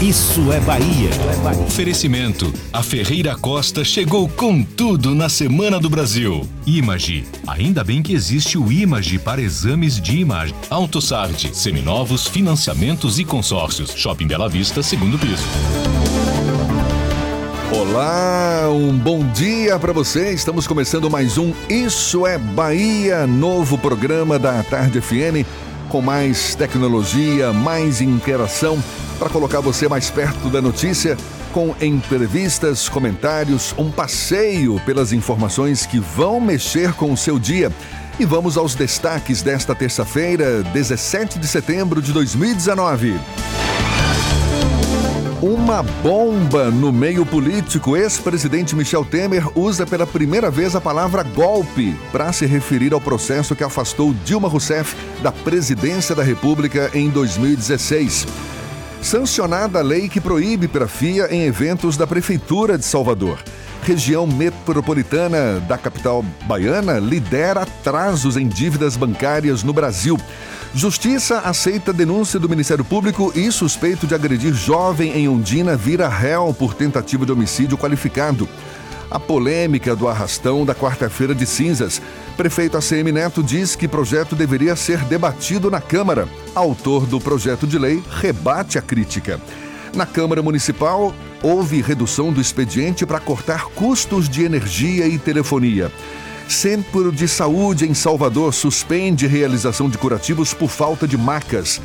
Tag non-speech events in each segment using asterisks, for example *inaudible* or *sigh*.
Isso é Bahia. Oferecimento. A Ferreira Costa chegou com tudo na Semana do Brasil. Image. Ainda bem que existe o Image para exames de imagem. AutoSard. Seminovos, financiamentos e consórcios. Shopping Bela Vista, segundo piso. Olá, um bom dia para você. Estamos começando mais um Isso é Bahia, novo programa da Tarde FM com mais tecnologia, mais interação para colocar você mais perto da notícia, com entrevistas, comentários, um passeio pelas informações que vão mexer com o seu dia. E vamos aos destaques desta terça-feira, 17 de setembro de 2019. Uma bomba no meio político. Ex-presidente Michel Temer usa pela primeira vez a palavra golpe para se referir ao processo que afastou Dilma Rousseff da presidência da República em 2016 sancionada a lei que proíbe grafia em eventos da Prefeitura de Salvador. Região metropolitana da capital baiana lidera atrasos em dívidas bancárias no Brasil. Justiça aceita denúncia do Ministério Público e suspeito de agredir jovem em Ondina vira réu por tentativa de homicídio qualificado a polêmica do arrastão da quarta-feira de cinzas. Prefeito ACM Neto diz que projeto deveria ser debatido na Câmara. Autor do projeto de lei rebate a crítica. Na Câmara Municipal, houve redução do expediente para cortar custos de energia e telefonia. Centro de Saúde em Salvador suspende realização de curativos por falta de macas.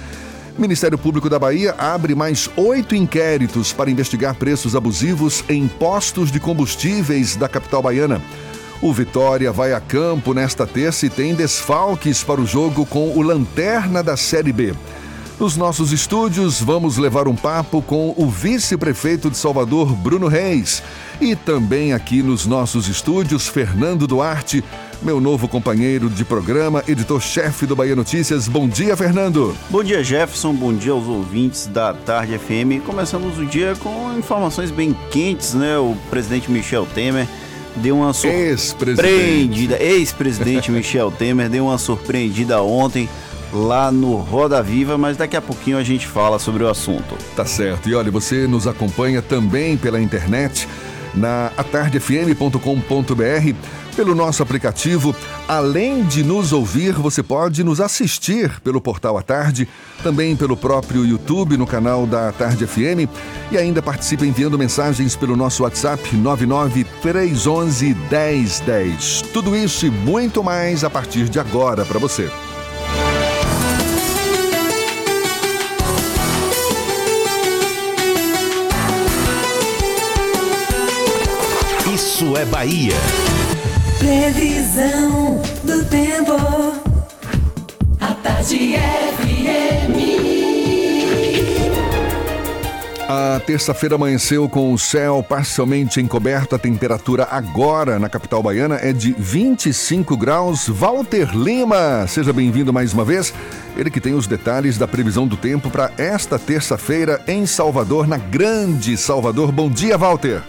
Ministério Público da Bahia abre mais oito inquéritos para investigar preços abusivos em postos de combustíveis da capital baiana. O Vitória vai a campo nesta terça e tem desfalques para o jogo com o Lanterna da Série B. Nos nossos estúdios, vamos levar um papo com o vice-prefeito de Salvador, Bruno Reis. E também aqui nos nossos estúdios, Fernando Duarte, meu novo companheiro de programa, editor-chefe do Bahia Notícias. Bom dia, Fernando. Bom dia, Jefferson. Bom dia aos ouvintes da Tarde FM. Começamos o dia com informações bem quentes, né? O presidente Michel Temer deu uma surpreendida. Ex-presidente *laughs* Michel Temer deu uma surpreendida ontem lá no Roda Viva, mas daqui a pouquinho a gente fala sobre o assunto. Tá certo. E olha, você nos acompanha também pela internet na atardefm.com.br, pelo nosso aplicativo. Além de nos ouvir, você pode nos assistir pelo portal A Tarde, também pelo próprio YouTube no canal da Tarde FM e ainda participe enviando mensagens pelo nosso WhatsApp 99311 1010. Tudo isso e muito mais a partir de agora para você. É Bahia. Previsão do tempo. A tarde FM. A terça-feira amanheceu com o céu parcialmente encoberto. A temperatura agora na capital baiana é de 25 graus. Walter Lima, seja bem-vindo mais uma vez. Ele que tem os detalhes da previsão do tempo para esta terça-feira em Salvador, na Grande Salvador. Bom dia, Walter.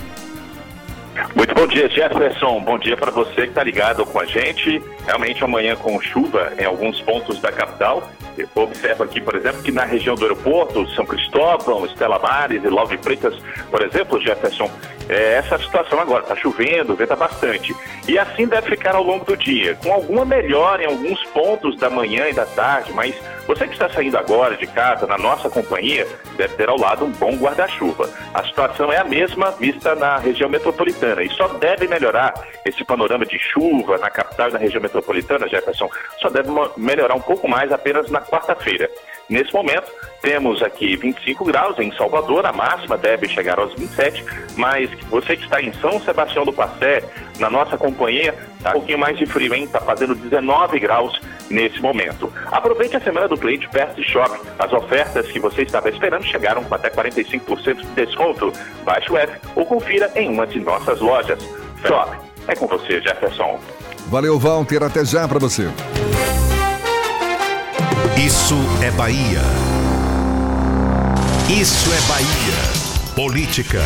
Muito bom dia, Jefferson. Bom dia para você que está ligado com a gente. Realmente amanhã com chuva em alguns pontos da capital. Eu observo aqui, por exemplo, que na região do aeroporto, São Cristóvão, Estela Mares e Love Freitas, por exemplo, Jefferson, é essa situação agora. Está chovendo, venta bastante. E assim deve ficar ao longo do dia, com alguma melhora em alguns pontos da manhã e da tarde, mas você que está saindo agora de casa, na nossa companhia, deve ter ao lado um bom guarda-chuva. A situação é a mesma vista na região metropolitana e só deve melhorar esse panorama de chuva na capital e na região metropolitana, Jefferson, só deve melhorar um pouco mais apenas na quarta-feira. Nesse momento, temos aqui 25 graus em Salvador, a máxima deve chegar aos 27, mas você que está em São Sebastião do Passé, na nossa companhia, está um pouquinho mais de frio, hein? Está fazendo 19 graus nesse momento. Aproveite a semana do cliente Fast Shop. As ofertas que você estava esperando chegaram com até 45% de desconto. Baixe o F ou confira em uma de nossas lojas. Shop, é com você, Jefferson. Valeu, Walter. Até já para você. Isso é Bahia. Isso é Bahia. Política.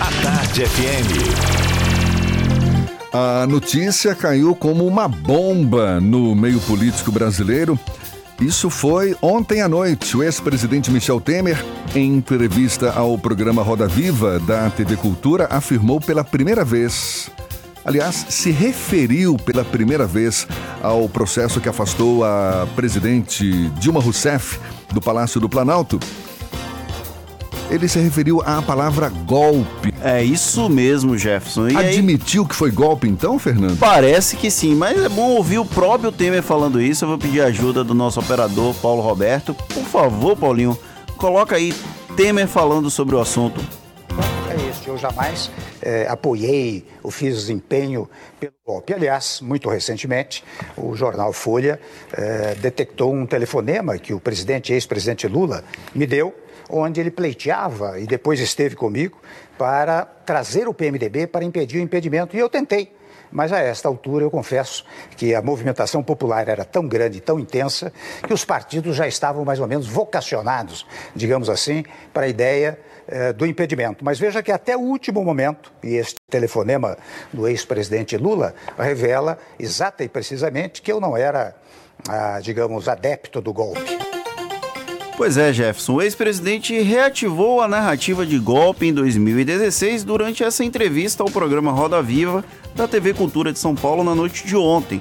A Tarde FM. A notícia caiu como uma bomba no meio político brasileiro. Isso foi ontem à noite. O ex-presidente Michel Temer, em entrevista ao programa Roda Viva da TV Cultura, afirmou pela primeira vez aliás, se referiu pela primeira vez ao processo que afastou a presidente Dilma Rousseff do Palácio do Planalto ele se referiu à palavra golpe. É isso mesmo, Jefferson. E Admitiu aí... que foi golpe então, Fernando? Parece que sim, mas é bom ouvir o próprio Temer falando isso. Eu vou pedir ajuda do nosso operador, Paulo Roberto. Por favor, Paulinho, coloca aí Temer falando sobre o assunto. Isso, eu jamais é, apoiei ou fiz desempenho pelo golpe. Aliás, muito recentemente, o jornal Folha é, detectou um telefonema que o presidente, ex-presidente Lula, me deu onde ele pleiteava e depois esteve comigo para trazer o PMDB para impedir o impedimento. E eu tentei. Mas a esta altura eu confesso que a movimentação popular era tão grande, tão intensa, que os partidos já estavam mais ou menos vocacionados, digamos assim, para a ideia eh, do impedimento. Mas veja que até o último momento, e este telefonema do ex-presidente Lula revela exata e precisamente que eu não era, ah, digamos, adepto do golpe. Pois é, Jefferson. O ex-presidente reativou a narrativa de golpe em 2016 durante essa entrevista ao programa Roda Viva da TV Cultura de São Paulo na noite de ontem.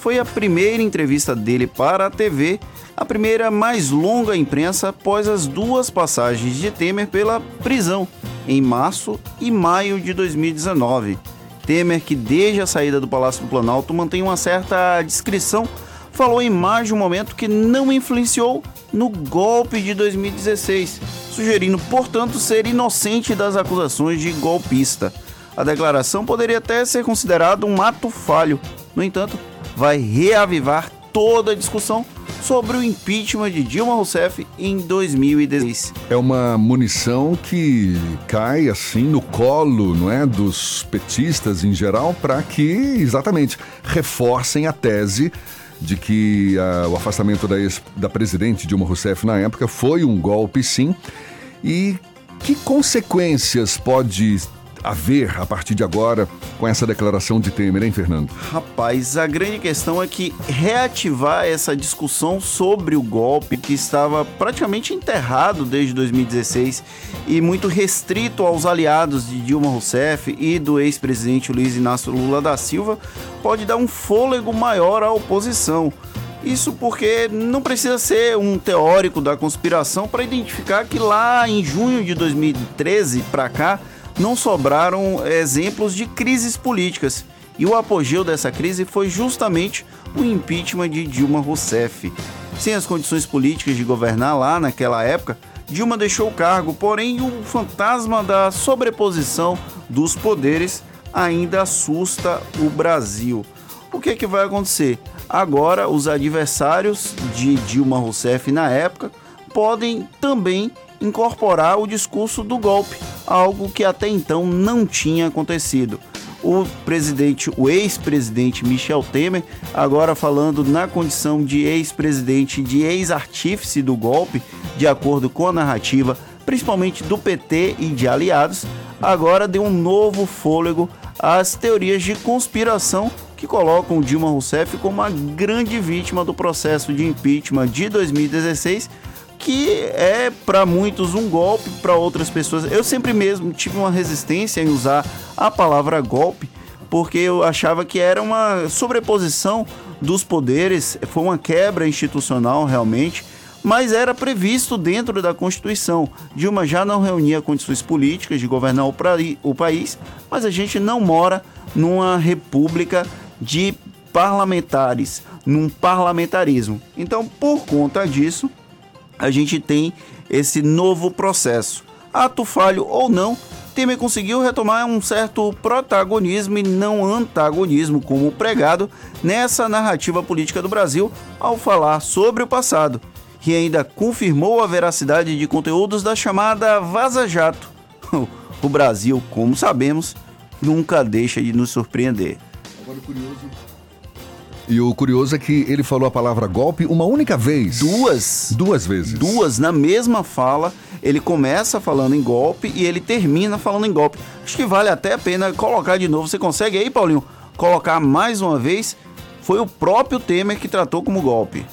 Foi a primeira entrevista dele para a TV, a primeira mais longa imprensa após as duas passagens de Temer pela prisão, em março e maio de 2019. Temer, que desde a saída do Palácio do Planalto mantém uma certa discrição, falou em mais de um momento que não influenciou no golpe de 2016, sugerindo, portanto, ser inocente das acusações de golpista. A declaração poderia até ser considerada um ato falho. No entanto, vai reavivar toda a discussão sobre o impeachment de Dilma Rousseff em 2016. É uma munição que cai assim no colo, não é, dos petistas em geral, para que exatamente reforcem a tese de que uh, o afastamento da, ex, da presidente Dilma Rousseff na época foi um golpe, sim. E que consequências pode haver a partir de agora com essa declaração de Temer, hein, Fernando? Rapaz, a grande questão é que reativar essa discussão sobre o golpe que estava praticamente enterrado desde 2016 e muito restrito aos aliados de Dilma Rousseff e do ex-presidente Luiz Inácio Lula da Silva pode dar um fôlego maior à oposição. Isso porque não precisa ser um teórico da conspiração para identificar que lá em junho de 2013 para cá não sobraram exemplos de crises políticas. E o apogeu dessa crise foi justamente o impeachment de Dilma Rousseff. Sem as condições políticas de governar lá naquela época, Dilma deixou o cargo, porém o fantasma da sobreposição dos poderes ainda assusta o Brasil. O que, é que vai acontecer? Agora, os adversários de Dilma Rousseff na época podem também incorporar o discurso do golpe, algo que até então não tinha acontecido. O presidente, o ex-presidente Michel Temer, agora falando na condição de ex-presidente, de ex-artífice do golpe, de acordo com a narrativa, principalmente do PT e de aliados, agora deu um novo fôlego às teorias de conspiração que colocam Dilma Rousseff como a grande vítima do processo de impeachment de 2016 que é para muitos um golpe, para outras pessoas. Eu sempre mesmo tive uma resistência em usar a palavra golpe, porque eu achava que era uma sobreposição dos poderes, foi uma quebra institucional realmente, mas era previsto dentro da Constituição. Dilma já não reunia condições políticas de governar o, o país, mas a gente não mora numa república de parlamentares, num parlamentarismo. Então, por conta disso, a gente tem esse novo processo. Ato falho ou não, Temer conseguiu retomar um certo protagonismo e não antagonismo, como pregado nessa narrativa política do Brasil ao falar sobre o passado, e ainda confirmou a veracidade de conteúdos da chamada Vaza Jato. *laughs* O Brasil, como sabemos, nunca deixa de nos surpreender. Agora, curioso e o curioso é que ele falou a palavra golpe uma única vez. Duas. Duas vezes. Duas, na mesma fala. Ele começa falando em golpe e ele termina falando em golpe. Acho que vale até a pena colocar de novo. Você consegue aí, Paulinho, colocar mais uma vez? Foi o próprio Temer que tratou como golpe.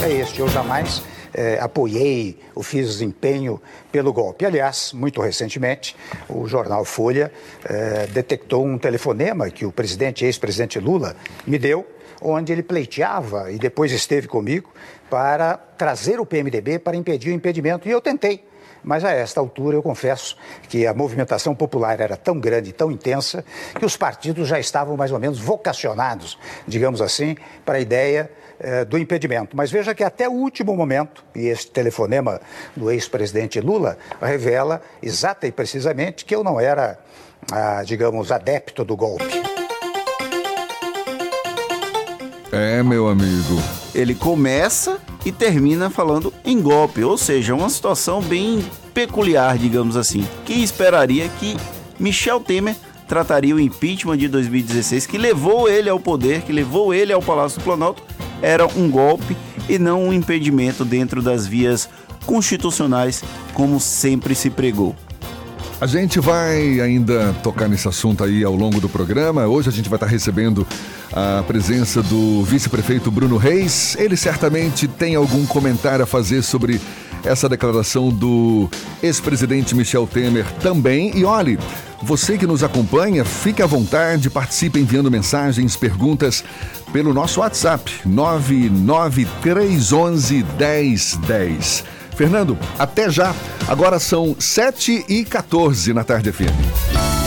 É este, eu jamais é, apoiei ou fiz empenho pelo golpe. Aliás, muito recentemente, o jornal Folha é, detectou um telefonema que o presidente, ex-presidente Lula, me deu, onde ele pleiteava e depois esteve comigo para trazer o PMDB para impedir o impedimento. E eu tentei. Mas a esta altura eu confesso que a movimentação popular era tão grande, tão intensa, que os partidos já estavam mais ou menos vocacionados, digamos assim, para a ideia eh, do impedimento. Mas veja que até o último momento, e este telefonema do ex-presidente Lula revela exata e precisamente que eu não era, ah, digamos, adepto do golpe. É, meu amigo. Ele começa e termina falando em golpe, ou seja, uma situação bem peculiar, digamos assim. Quem esperaria que Michel Temer trataria o impeachment de 2016, que levou ele ao poder, que levou ele ao Palácio do Planalto, era um golpe e não um impedimento dentro das vias constitucionais, como sempre se pregou. A gente vai ainda tocar nesse assunto aí ao longo do programa. Hoje a gente vai estar recebendo a presença do vice-prefeito Bruno Reis. Ele certamente tem algum comentário a fazer sobre essa declaração do ex-presidente Michel Temer também. E olhe, você que nos acompanha, fique à vontade, participe enviando mensagens, perguntas pelo nosso WhatsApp 99311 1010. Fernando, até já. Agora são 7 e 14 na tarde FM.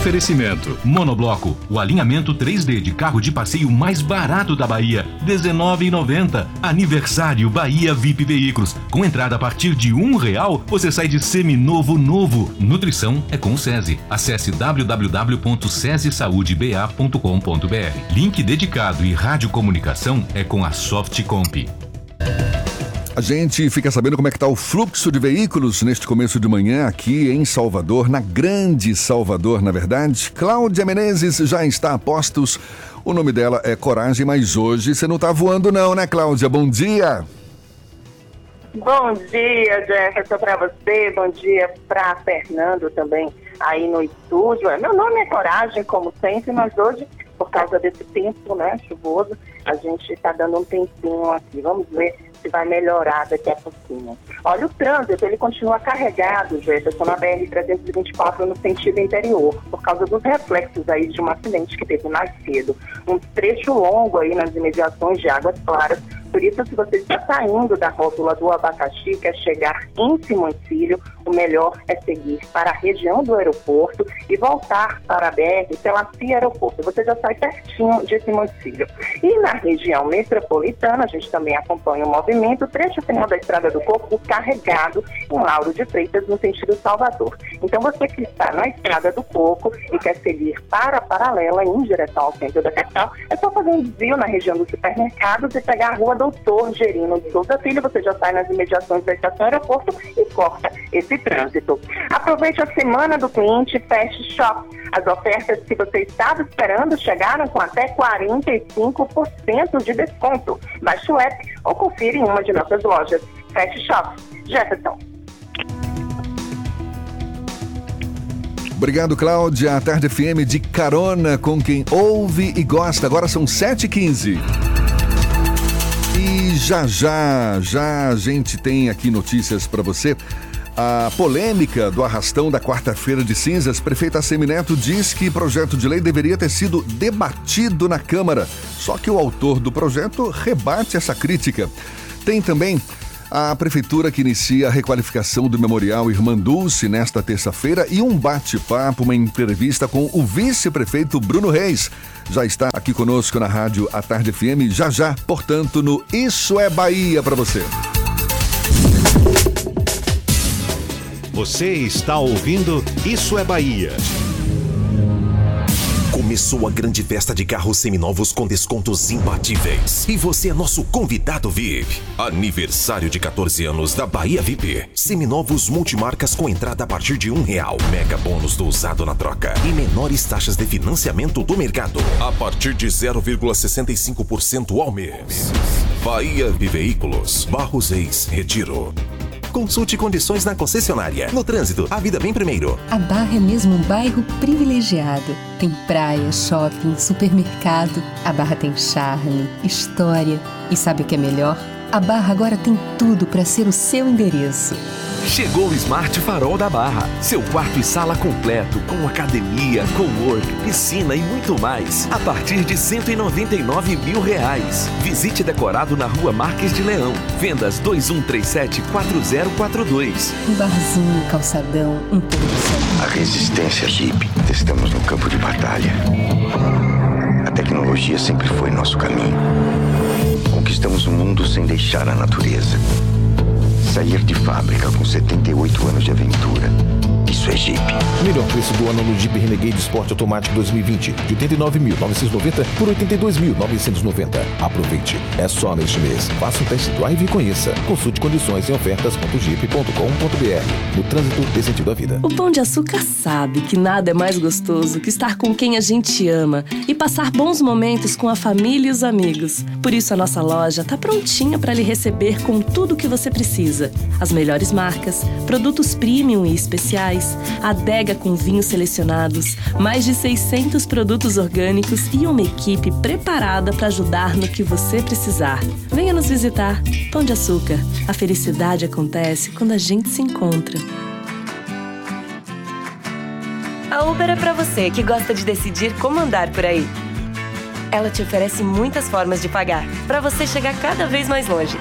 Oferecimento: Monobloco, o alinhamento 3D de carro de passeio mais barato da Bahia, R$19,90. Aniversário Bahia VIP Veículos. Com entrada a partir de um real, você sai de seminovo novo. Nutrição é com o SESI. Acesse www.sesesaudeba.com.br. Link dedicado e radiocomunicação é com a Softcomp. A gente fica sabendo como é que está o fluxo de veículos neste começo de manhã aqui em Salvador, na grande Salvador, na verdade. Cláudia Menezes já está a postos. O nome dela é Coragem, mas hoje você não está voando não, né, Cláudia? Bom dia! Bom dia, Jefferson, para você. Bom dia para Fernando também aí no estúdio. Meu nome é Coragem, como sempre, mas hoje, por causa desse tempo né, chuvoso, a gente está dando um tempinho aqui. Vamos ver se vai melhorar daqui a pouquinho. Olha, o trânsito, ele continua carregado, Jefferson, na BR-324 no sentido interior, por causa dos reflexos aí de um acidente que teve mais cedo. Um trecho longo aí nas imediações de Águas Claras, por isso, se você está saindo da rótula do abacaxi, quer chegar em Simoncílio, o melhor é seguir para a região do aeroporto e voltar para a BR pela CIA Aeroporto. Você já sai pertinho de Simoncílio. E na região metropolitana, a gente também acompanha o movimento, trecho final da Estrada do Corpo carregado em Lauro de Freitas, no sentido Salvador. Então, você que está na Estrada do Coco e quer seguir para a paralela em direção ao centro da capital, é só fazer um desvio na região dos supermercados e pegar a rua Doutor Gerino de Souza Filho, você já sai nas imediações da estação aeroporto e corta esse trânsito. Aproveite a semana do cliente Fast Shop. As ofertas que você estava esperando chegaram com até 45% de desconto. Baixe o app ou confira em uma de nossas lojas. Fast Shop. Jefferson. Obrigado, Cláudia. A Tarde FM de carona com quem ouve e gosta. Agora são 7h15. E já, já, já a gente tem aqui notícias para você. A polêmica do arrastão da quarta-feira de cinzas, prefeita Semineto diz que projeto de lei deveria ter sido debatido na Câmara. Só que o autor do projeto rebate essa crítica. Tem também a prefeitura que inicia a requalificação do Memorial Irmã Dulce nesta terça-feira e um bate-papo, uma entrevista com o vice-prefeito Bruno Reis. Já está aqui conosco na rádio A Tarde FM, já já, portanto, no Isso é Bahia para você. Você está ouvindo Isso é Bahia. Começou a grande festa de carros seminovos com descontos imbatíveis. E você é nosso convidado VIP. Aniversário de 14 anos da Bahia VIP. Seminovos multimarcas com entrada a partir de um real. Mega bônus do usado na troca. E menores taxas de financiamento do mercado. A partir de 0,65% ao mês. Bahia Veículos. Barros Reis. Retiro. Consulte condições na concessionária. No trânsito, a vida vem primeiro. A Barra é mesmo um bairro privilegiado. Tem praia, shopping, supermercado. A Barra tem charme, história. E sabe o que é melhor? A Barra agora tem tudo para ser o seu endereço. Chegou o Smart Farol da Barra. Seu quarto e sala completo, com academia, co-work, piscina e muito mais. A partir de 199 mil reais. Visite decorado na rua Marques de Leão. Vendas 2137-4042. Um barzinho, calçadão, um A resistência Jeep. Estamos no campo de batalha. A tecnologia sempre foi nosso caminho. Conquistamos o mundo sem deixar a natureza. Sair de fábrica com 78 anos de aventura. Isso é Jeep. Melhor preço do ano no Jeep Renegade Sport Automático 2020. De 89.990 por 82.990. Aproveite. É só neste mês. Faça um test drive e conheça. Consulte condições em ofertas.jeep.com.br. No trânsito dê sentido à vida. O Pão de Açúcar sabe que nada é mais gostoso que estar com quem a gente ama e passar bons momentos com a família e os amigos. Por isso a nossa loja está prontinha para lhe receber com tudo o que você precisa. As melhores marcas, produtos premium e especiais, adega com vinhos selecionados, mais de 600 produtos orgânicos e uma equipe preparada para ajudar no que você precisar. Venha nos visitar. Pão de Açúcar. A felicidade acontece quando a gente se encontra. A Uber é para você que gosta de decidir como andar por aí. Ela te oferece muitas formas de pagar, para você chegar cada vez mais longe.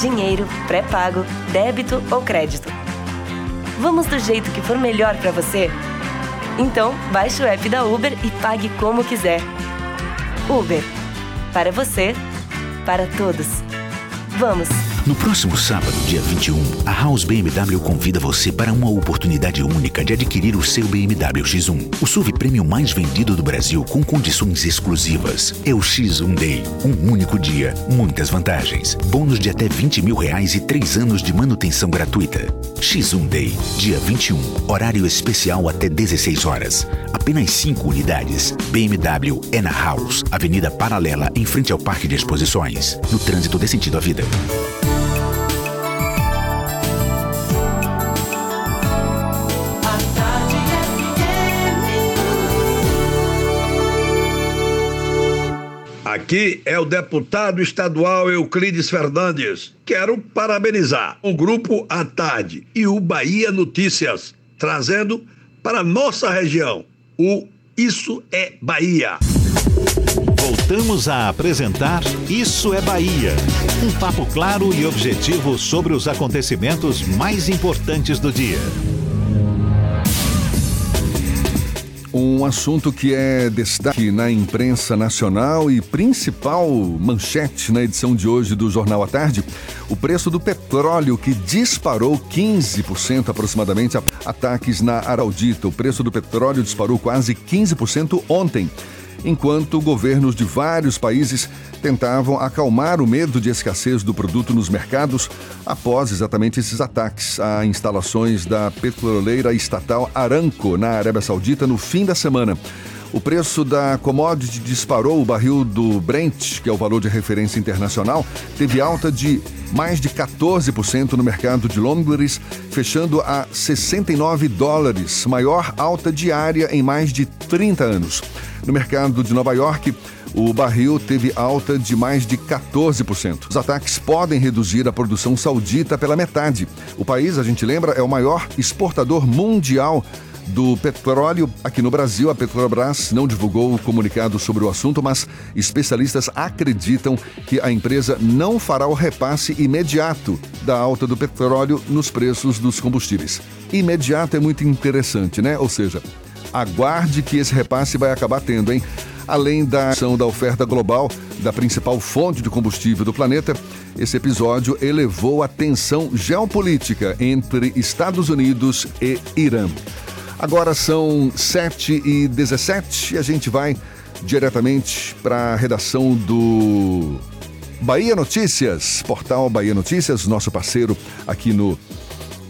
Dinheiro, pré-pago, débito ou crédito. Vamos do jeito que for melhor para você? Então, baixe o app da Uber e pague como quiser. Uber. Para você, para todos. Vamos! No próximo sábado, dia 21, a House BMW convida você para uma oportunidade única de adquirir o seu BMW X1, o SUV prêmio mais vendido do Brasil com condições exclusivas. É o X1 Day, um único dia, muitas vantagens, bônus de até 20 mil reais e 3 anos de manutenção gratuita. X1 Day, dia 21, horário especial até 16 horas. Apenas 5 unidades. BMW é na House, Avenida Paralela, em frente ao Parque de Exposições. No trânsito dê sentido à vida. Aqui é o deputado estadual Euclides Fernandes. Quero parabenizar o grupo à tarde e o Bahia Notícias, trazendo para nossa região o Isso é Bahia. Voltamos a apresentar Isso é Bahia. Um papo claro e objetivo sobre os acontecimentos mais importantes do dia. Um assunto que é destaque na imprensa nacional e principal manchete na edição de hoje do Jornal à Tarde: o preço do petróleo que disparou 15% aproximadamente. Ataques na Araldita. O preço do petróleo disparou quase 15% ontem. Enquanto governos de vários países tentavam acalmar o medo de escassez do produto nos mercados após exatamente esses ataques a instalações da petroleira estatal Aramco na Arábia Saudita no fim da semana. O preço da commodity disparou. O barril do Brent, que é o valor de referência internacional, teve alta de mais de 14% no mercado de Londres, fechando a 69 dólares, maior alta diária em mais de 30 anos. No mercado de Nova York, o barril teve alta de mais de 14%. Os ataques podem reduzir a produção saudita pela metade. O país, a gente lembra, é o maior exportador mundial do petróleo. Aqui no Brasil, a Petrobras não divulgou o comunicado sobre o assunto, mas especialistas acreditam que a empresa não fará o repasse imediato da alta do petróleo nos preços dos combustíveis. Imediato é muito interessante, né? Ou seja, aguarde que esse repasse vai acabar tendo, hein? Além da ação da oferta global da principal fonte de combustível do planeta, esse episódio elevou a tensão geopolítica entre Estados Unidos e Irã. Agora são 7 e 17 e a gente vai diretamente para a redação do Bahia Notícias, portal Bahia Notícias, nosso parceiro aqui no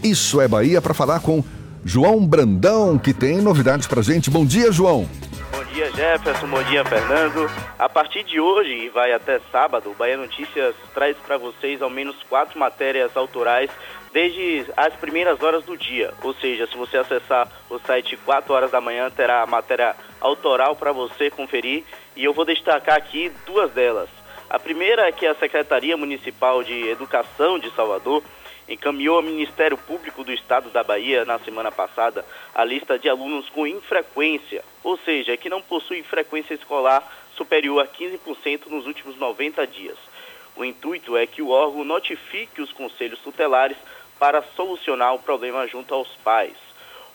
Isso é Bahia, para falar com João Brandão, que tem novidades para gente. Bom dia, João. Bom dia, Jefferson. Bom dia, Fernando. A partir de hoje e vai até sábado, o Bahia Notícias traz para vocês ao menos quatro matérias autorais desde as primeiras horas do dia. Ou seja, se você acessar o site 4 horas da manhã, terá a matéria autoral para você conferir. E eu vou destacar aqui duas delas. A primeira é que a Secretaria Municipal de Educação de Salvador encaminhou ao Ministério Público do Estado da Bahia na semana passada a lista de alunos com infrequência, ou seja, que não possuem frequência escolar superior a 15% nos últimos 90 dias. O intuito é que o órgão notifique os conselhos tutelares para solucionar o problema junto aos pais.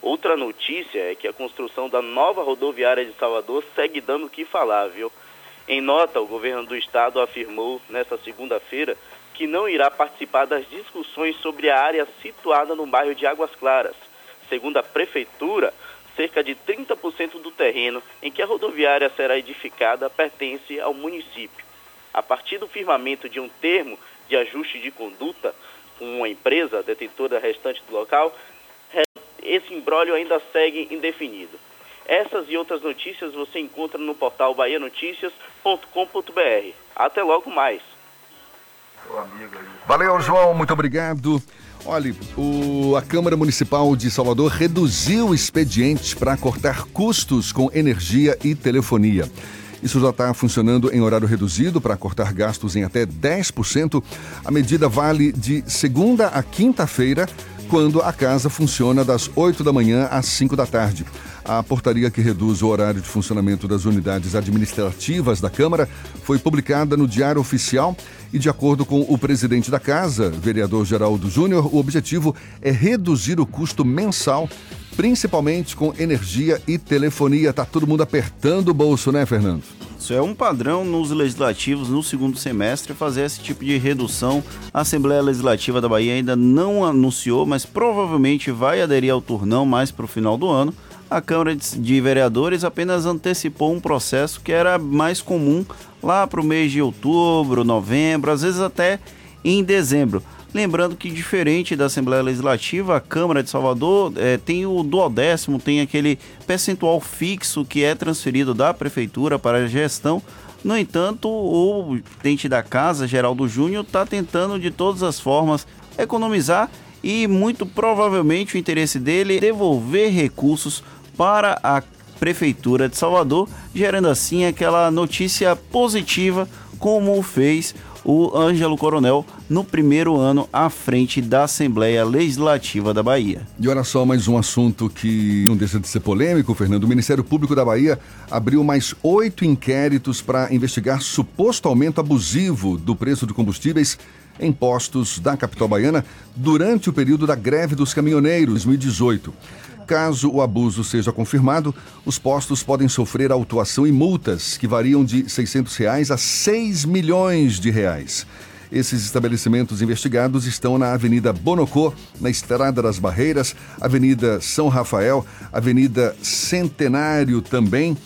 Outra notícia é que a construção da nova rodoviária de Salvador segue dando o que falar, viu? Em nota, o governo do estado afirmou nesta segunda-feira que não irá participar das discussões sobre a área situada no bairro de Águas Claras. Segundo a prefeitura, cerca de 30% do terreno em que a rodoviária será edificada pertence ao município. A partir do firmamento de um termo de ajuste de conduta, uma empresa detentora restante do local, esse embrólio ainda segue indefinido. Essas e outras notícias você encontra no portal bahianoticias.com.br. Até logo mais. Valeu, João, muito obrigado. Olha, o, a Câmara Municipal de Salvador reduziu expedientes para cortar custos com energia e telefonia. Isso já está funcionando em horário reduzido para cortar gastos em até 10%. A medida vale de segunda a quinta-feira, quando a casa funciona das 8 da manhã às 5 da tarde. A portaria que reduz o horário de funcionamento das unidades administrativas da Câmara foi publicada no Diário Oficial e, de acordo com o presidente da Casa, vereador Geraldo Júnior, o objetivo é reduzir o custo mensal principalmente com energia e telefonia. Tá todo mundo apertando o bolso, né, Fernando? Isso é um padrão nos legislativos no segundo semestre fazer esse tipo de redução. A Assembleia Legislativa da Bahia ainda não anunciou, mas provavelmente vai aderir ao turnão mais para o final do ano. A Câmara de Vereadores apenas antecipou um processo que era mais comum lá para o mês de outubro, novembro, às vezes até em dezembro. Lembrando que, diferente da Assembleia Legislativa, a Câmara de Salvador é, tem o duodécimo, tem aquele percentual fixo que é transferido da Prefeitura para a gestão. No entanto, o presidente da Casa, Geraldo Júnior, está tentando de todas as formas economizar e muito provavelmente o interesse dele é devolver recursos para a Prefeitura de Salvador, gerando assim aquela notícia positiva, como fez o Ângelo Coronel no primeiro ano à frente da Assembleia Legislativa da Bahia. E olha só mais um assunto que não deixa de ser polêmico, Fernando. O Ministério Público da Bahia abriu mais oito inquéritos para investigar suposto aumento abusivo do preço de combustíveis em postos da capital baiana durante o período da greve dos caminhoneiros 2018. Caso o abuso seja confirmado, os postos podem sofrer autuação e multas que variam de 600 reais a 6 milhões de reais. Esses estabelecimentos investigados estão na Avenida Bonocô, na Estrada das Barreiras, Avenida São Rafael, Avenida Centenário também.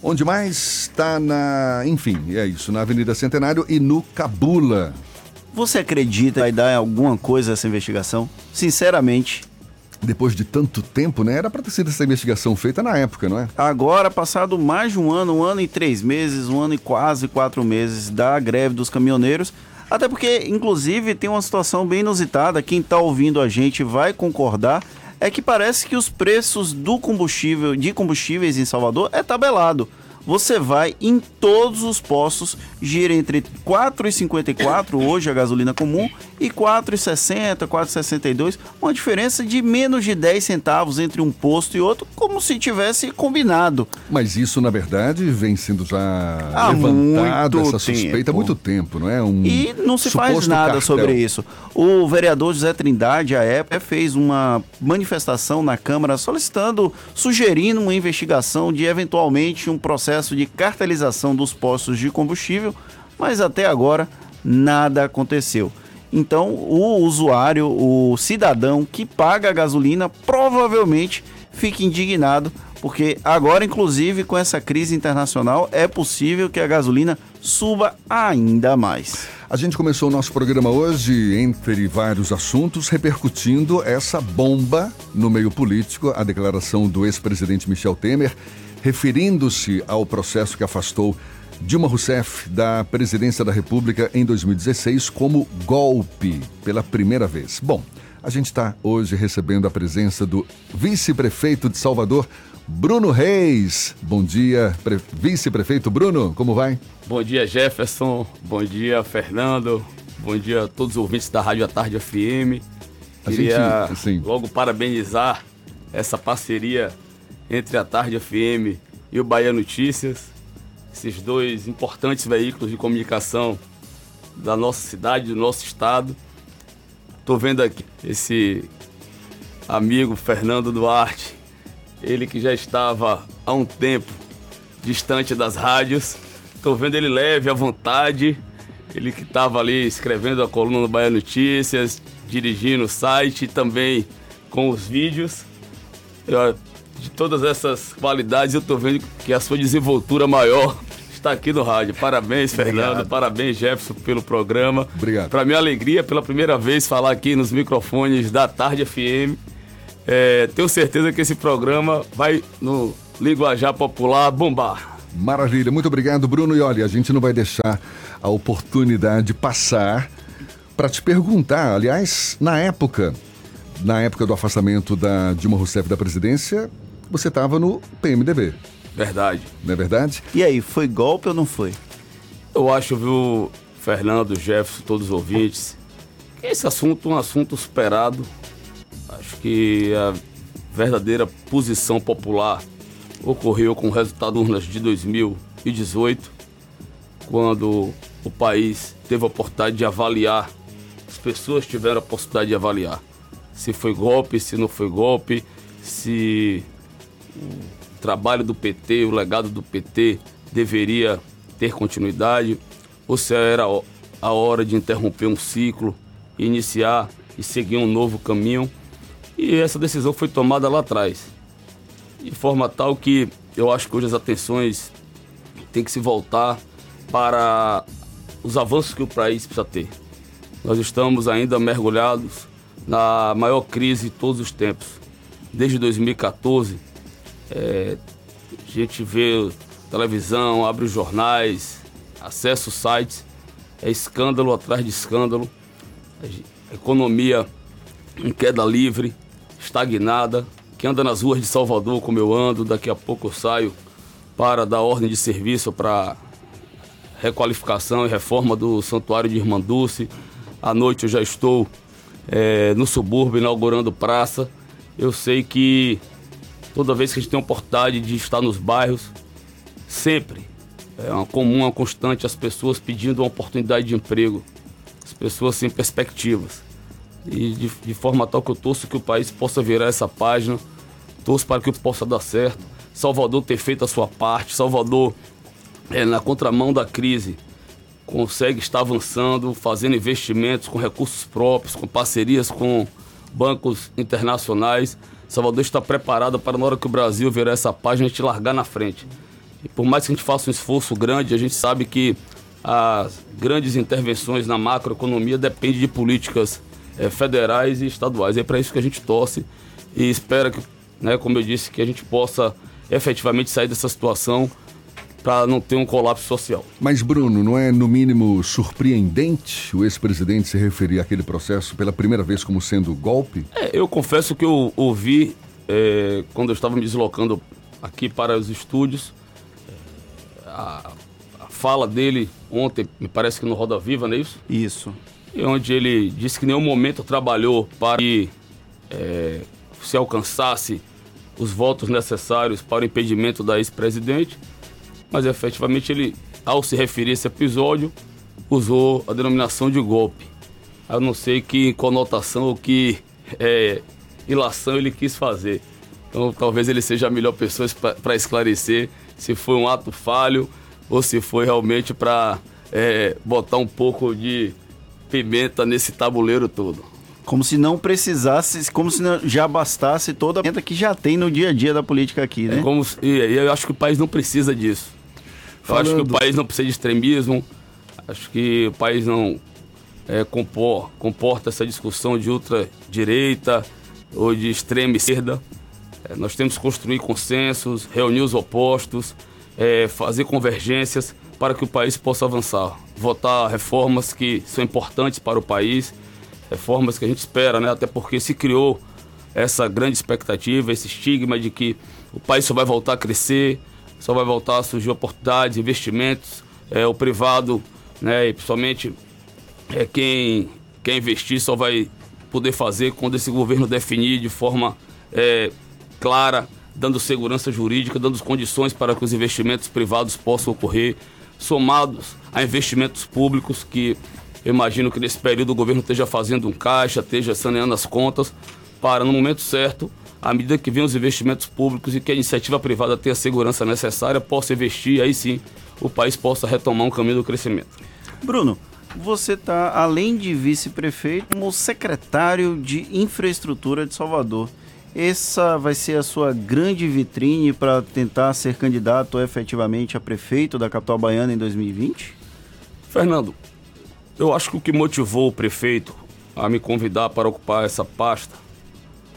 Onde mais está na. Enfim, é isso, na Avenida Centenário e no Cabula. Você acredita que vai dar alguma coisa essa investigação? Sinceramente. Depois de tanto tempo, né? Era para ter sido essa investigação feita na época, não é? Agora, passado mais de um ano, um ano e três meses, um ano e quase quatro meses da greve dos caminhoneiros, até porque, inclusive, tem uma situação bem inusitada. Quem está ouvindo a gente vai concordar. É que parece que os preços do combustível, de combustíveis em Salvador, é tabelado você vai em todos os postos, gira entre 4,54 hoje a gasolina comum e 4,60, 4,62, uma diferença de menos de 10 centavos entre um posto e outro, como se tivesse combinado. Mas isso, na verdade, vem sendo já há levantado essa suspeita tempo. há muito tempo, não é? Um e não se faz nada cartel. sobre isso. O vereador José Trindade, à época, fez uma manifestação na Câmara solicitando, sugerindo uma investigação de eventualmente um processo processo de cartelização dos postos de combustível, mas até agora nada aconteceu. Então, o usuário, o cidadão que paga a gasolina, provavelmente fica indignado, porque agora, inclusive, com essa crise internacional, é possível que a gasolina suba ainda mais. A gente começou o nosso programa hoje, entre vários assuntos, repercutindo essa bomba no meio político, a declaração do ex-presidente Michel Temer referindo-se ao processo que afastou Dilma Rousseff da presidência da República em 2016 como golpe pela primeira vez. Bom, a gente está hoje recebendo a presença do vice-prefeito de Salvador, Bruno Reis. Bom dia, vice-prefeito Bruno, como vai? Bom dia, Jefferson. Bom dia, Fernando. Bom dia a todos os ouvintes da Rádio à Tarde FM. A Queria gente, sim. logo parabenizar essa parceria entre a Tarde FM e o Bahia Notícias, esses dois importantes veículos de comunicação da nossa cidade, do nosso estado. Estou vendo aqui esse amigo Fernando Duarte, ele que já estava há um tempo distante das rádios. Estou vendo ele leve, à vontade. Ele que estava ali escrevendo a coluna do Bahia Notícias, dirigindo o site também com os vídeos. Eu de todas essas qualidades, eu estou vendo que a sua desenvoltura maior está aqui no rádio. Parabéns, Fernando. Obrigado. Parabéns, Jefferson, pelo programa. Obrigado. Para minha alegria, pela primeira vez, falar aqui nos microfones da Tarde FM. É, tenho certeza que esse programa vai, no linguajar popular, bombar. Maravilha. Muito obrigado, Bruno. E olha, a gente não vai deixar a oportunidade passar para te perguntar. Aliás, na época, na época do afastamento da Dilma Rousseff da presidência, você estava no PMDB. Verdade. Não é verdade? E aí, foi golpe ou não foi? Eu acho, viu, Fernando, Jefferson, todos os ouvintes, que esse assunto é um assunto superado. Acho que a verdadeira posição popular ocorreu com o resultado urnas de 2018, quando o país teve a oportunidade de avaliar, as pessoas tiveram a possibilidade de avaliar se foi golpe, se não foi golpe, se o trabalho do PT, o legado do PT deveria ter continuidade, ou se era a hora de interromper um ciclo, iniciar e seguir um novo caminho. E essa decisão foi tomada lá atrás, de forma tal que eu acho que hoje as atenções têm que se voltar para os avanços que o país precisa ter. Nós estamos ainda mergulhados na maior crise de todos os tempos. Desde 2014, é, a gente vê televisão, abre os jornais, acessa os sites, é escândalo atrás de escândalo, a economia em queda livre, estagnada, que anda nas ruas de Salvador como eu ando, daqui a pouco eu saio para dar ordem de serviço para requalificação e reforma do Santuário de Irmã Dulce. À noite eu já estou é, no subúrbio inaugurando praça. Eu sei que toda vez que a gente tem a oportunidade de estar nos bairros, sempre é uma comum, uma constante as pessoas pedindo uma oportunidade de emprego, as pessoas sem perspectivas. E de, de forma tal que eu torço que o país possa virar essa página, torço para que possa dar certo. Salvador ter feito a sua parte, Salvador é, na contramão da crise, consegue estar avançando, fazendo investimentos com recursos próprios, com parcerias com bancos internacionais Salvador está preparado para, na hora que o Brasil virar essa página, te largar na frente. E por mais que a gente faça um esforço grande, a gente sabe que as grandes intervenções na macroeconomia dependem de políticas é, federais e estaduais. É para isso que a gente torce e espera que, né, como eu disse, que a gente possa efetivamente sair dessa situação para não ter um colapso social. Mas, Bruno, não é no mínimo surpreendente o ex-presidente se referir àquele processo pela primeira vez como sendo golpe? É, eu confesso que eu ouvi é, quando eu estava me deslocando aqui para os estúdios é, a, a, fala dele ontem, me parece que no Roda Viva, não é isso? Isso. E onde ele disse que em nenhum momento trabalhou para que é, se alcançasse os votos necessários para o impedimento da ex-presidente mas efetivamente ele, ao se referir a esse episódio, usou a denominação de golpe. Eu não sei que conotação ou que é, ilação ele quis fazer. Então talvez ele seja a melhor pessoa para esclarecer se foi um ato falho ou se foi realmente para é, botar um pouco de pimenta nesse tabuleiro todo. Como se não precisasse, como se não, já bastasse toda a pimenta que já tem no dia a dia da política aqui, né? É como, e, e eu acho que o país não precisa disso. Falando... Eu acho que o país não precisa de extremismo, acho que o país não é, compor, comporta essa discussão de ultradireita ou de extrema esquerda. É, nós temos que construir consensos, reunir os opostos, é, fazer convergências para que o país possa avançar. Votar reformas que são importantes para o país, reformas que a gente espera, né? até porque se criou essa grande expectativa, esse estigma de que o país só vai voltar a crescer, só vai voltar a surgir oportunidades, investimentos, é, o privado, né, e principalmente é, quem quer investir só vai poder fazer quando esse governo definir de forma é, clara, dando segurança jurídica, dando condições para que os investimentos privados possam ocorrer, somados a investimentos públicos que eu imagino que nesse período o governo esteja fazendo um caixa, esteja saneando as contas, para no momento certo à medida que vêm os investimentos públicos e que a iniciativa privada tenha a segurança necessária, possa investir, aí sim o país possa retomar um caminho do crescimento. Bruno, você está, além de vice-prefeito, como secretário de Infraestrutura de Salvador. Essa vai ser a sua grande vitrine para tentar ser candidato efetivamente a prefeito da capital baiana em 2020? Fernando, eu acho que o que motivou o prefeito a me convidar para ocupar essa pasta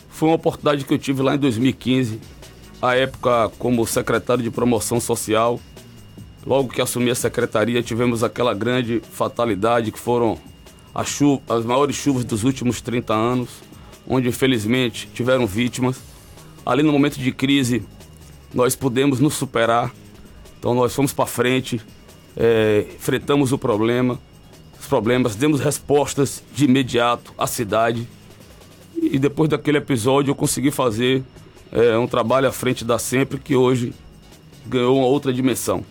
foi uma oportunidade que eu tive lá em 2015, à época como secretário de promoção social. Logo que assumi a secretaria, tivemos aquela grande fatalidade que foram as, chuva, as maiores chuvas dos últimos 30 anos, onde infelizmente tiveram vítimas. Ali no momento de crise, nós pudemos nos superar, então nós fomos para frente, é, enfrentamos o problema, os problemas, demos respostas de imediato à cidade e depois daquele episódio eu consegui fazer é, um trabalho à frente da Sempre que hoje ganhou uma outra dimensão.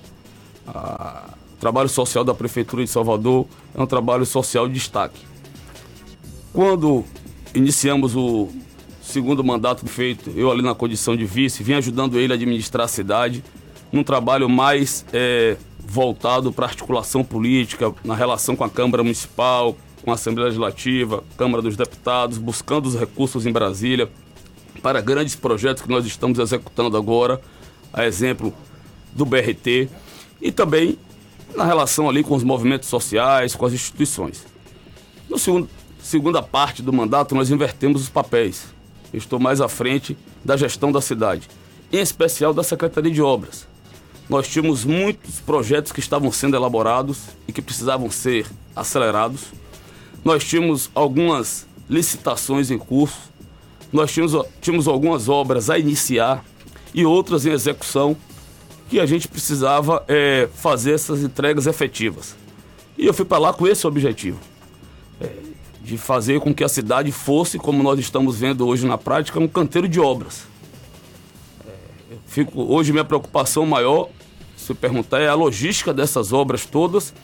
O trabalho social da Prefeitura de Salvador é um trabalho social de destaque. Quando iniciamos o segundo mandato feito, eu ali na condição de vice, vim ajudando ele a administrar a cidade, num trabalho mais é, voltado para articulação política, na relação com a Câmara Municipal, com a Assembleia Legislativa, Câmara dos Deputados, buscando os recursos em Brasília para grandes projetos que nós estamos executando agora, a exemplo do BRT, e também na relação ali com os movimentos sociais, com as instituições. No segundo, segunda parte do mandato, nós invertemos os papéis. Estou mais à frente da gestão da cidade, em especial da Secretaria de Obras. Nós tínhamos muitos projetos que estavam sendo elaborados e que precisavam ser acelerados. Nós tínhamos algumas licitações em curso, nós tínhamos, tínhamos algumas obras a iniciar e outras em execução que a gente precisava é, fazer essas entregas efetivas. E eu fui para lá com esse objetivo, é, de fazer com que a cidade fosse, como nós estamos vendo hoje na prática, um canteiro de obras. É, fico, hoje minha preocupação maior, se perguntar, é a logística dessas obras todas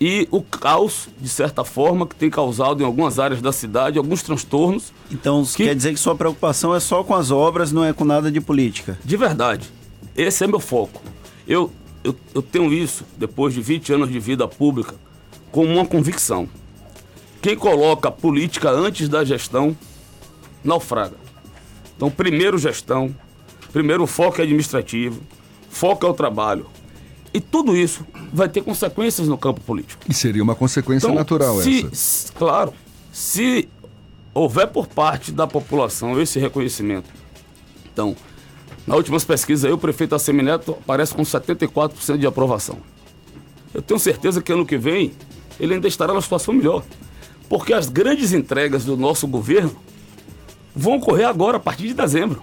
e o caos, de certa forma, que tem causado em algumas áreas da cidade alguns transtornos. Então, que... quer dizer que sua preocupação é só com as obras, não é com nada de política? De verdade. Esse é meu foco. Eu, eu, eu tenho isso, depois de 20 anos de vida pública, como uma convicção. Quem coloca a política antes da gestão, naufraga. Então, primeiro gestão, primeiro foco é administrativo, foco é o trabalho. E tudo isso vai ter consequências no campo político. E seria uma consequência então, natural se, essa. Claro. Se houver por parte da população esse reconhecimento. Então, nas últimas pesquisas aí, o prefeito Assemineto aparece com 74% de aprovação. Eu tenho certeza que ano que vem ele ainda estará numa situação melhor. Porque as grandes entregas do nosso governo vão ocorrer agora, a partir de dezembro.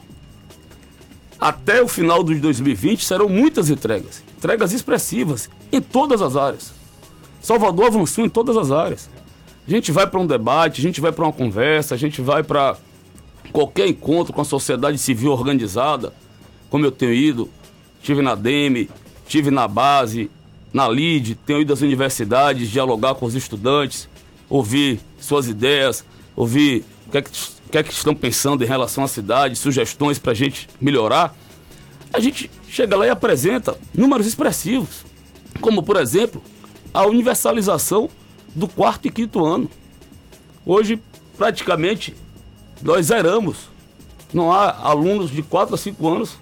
Até o final de 2020 serão muitas entregas. Entregas expressivas em todas as áreas. Salvador avançou em todas as áreas. A gente vai para um debate, a gente vai para uma conversa, a gente vai para qualquer encontro com a sociedade civil organizada, como eu tenho ido. Estive na DEME, estive na base, na LID, tenho ido às universidades, dialogar com os estudantes, ouvir suas ideias, ouvir o que é que, que, é que estão pensando em relação à cidade, sugestões para a gente melhorar. A gente chega lá e apresenta números expressivos, como, por exemplo, a universalização do quarto e quinto ano. Hoje, praticamente, nós zeramos. Não há alunos de 4 a 5 anos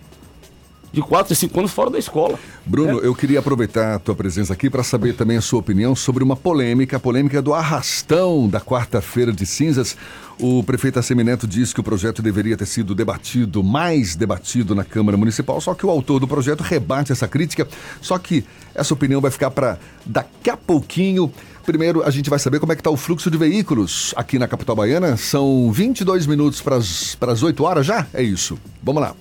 de 4 a 5 anos fora da escola. Bruno, é. eu queria aproveitar a tua presença aqui para saber também a sua opinião sobre uma polêmica, a polêmica do arrastão da quarta-feira de cinzas. O prefeito Assemineto disse que o projeto deveria ter sido debatido, mais debatido na Câmara Municipal, só que o autor do projeto rebate essa crítica. Só que essa opinião vai ficar para daqui a pouquinho. Primeiro, a gente vai saber como é que está o fluxo de veículos aqui na capital baiana. São 22 minutos para as 8 horas já? É isso. Vamos lá.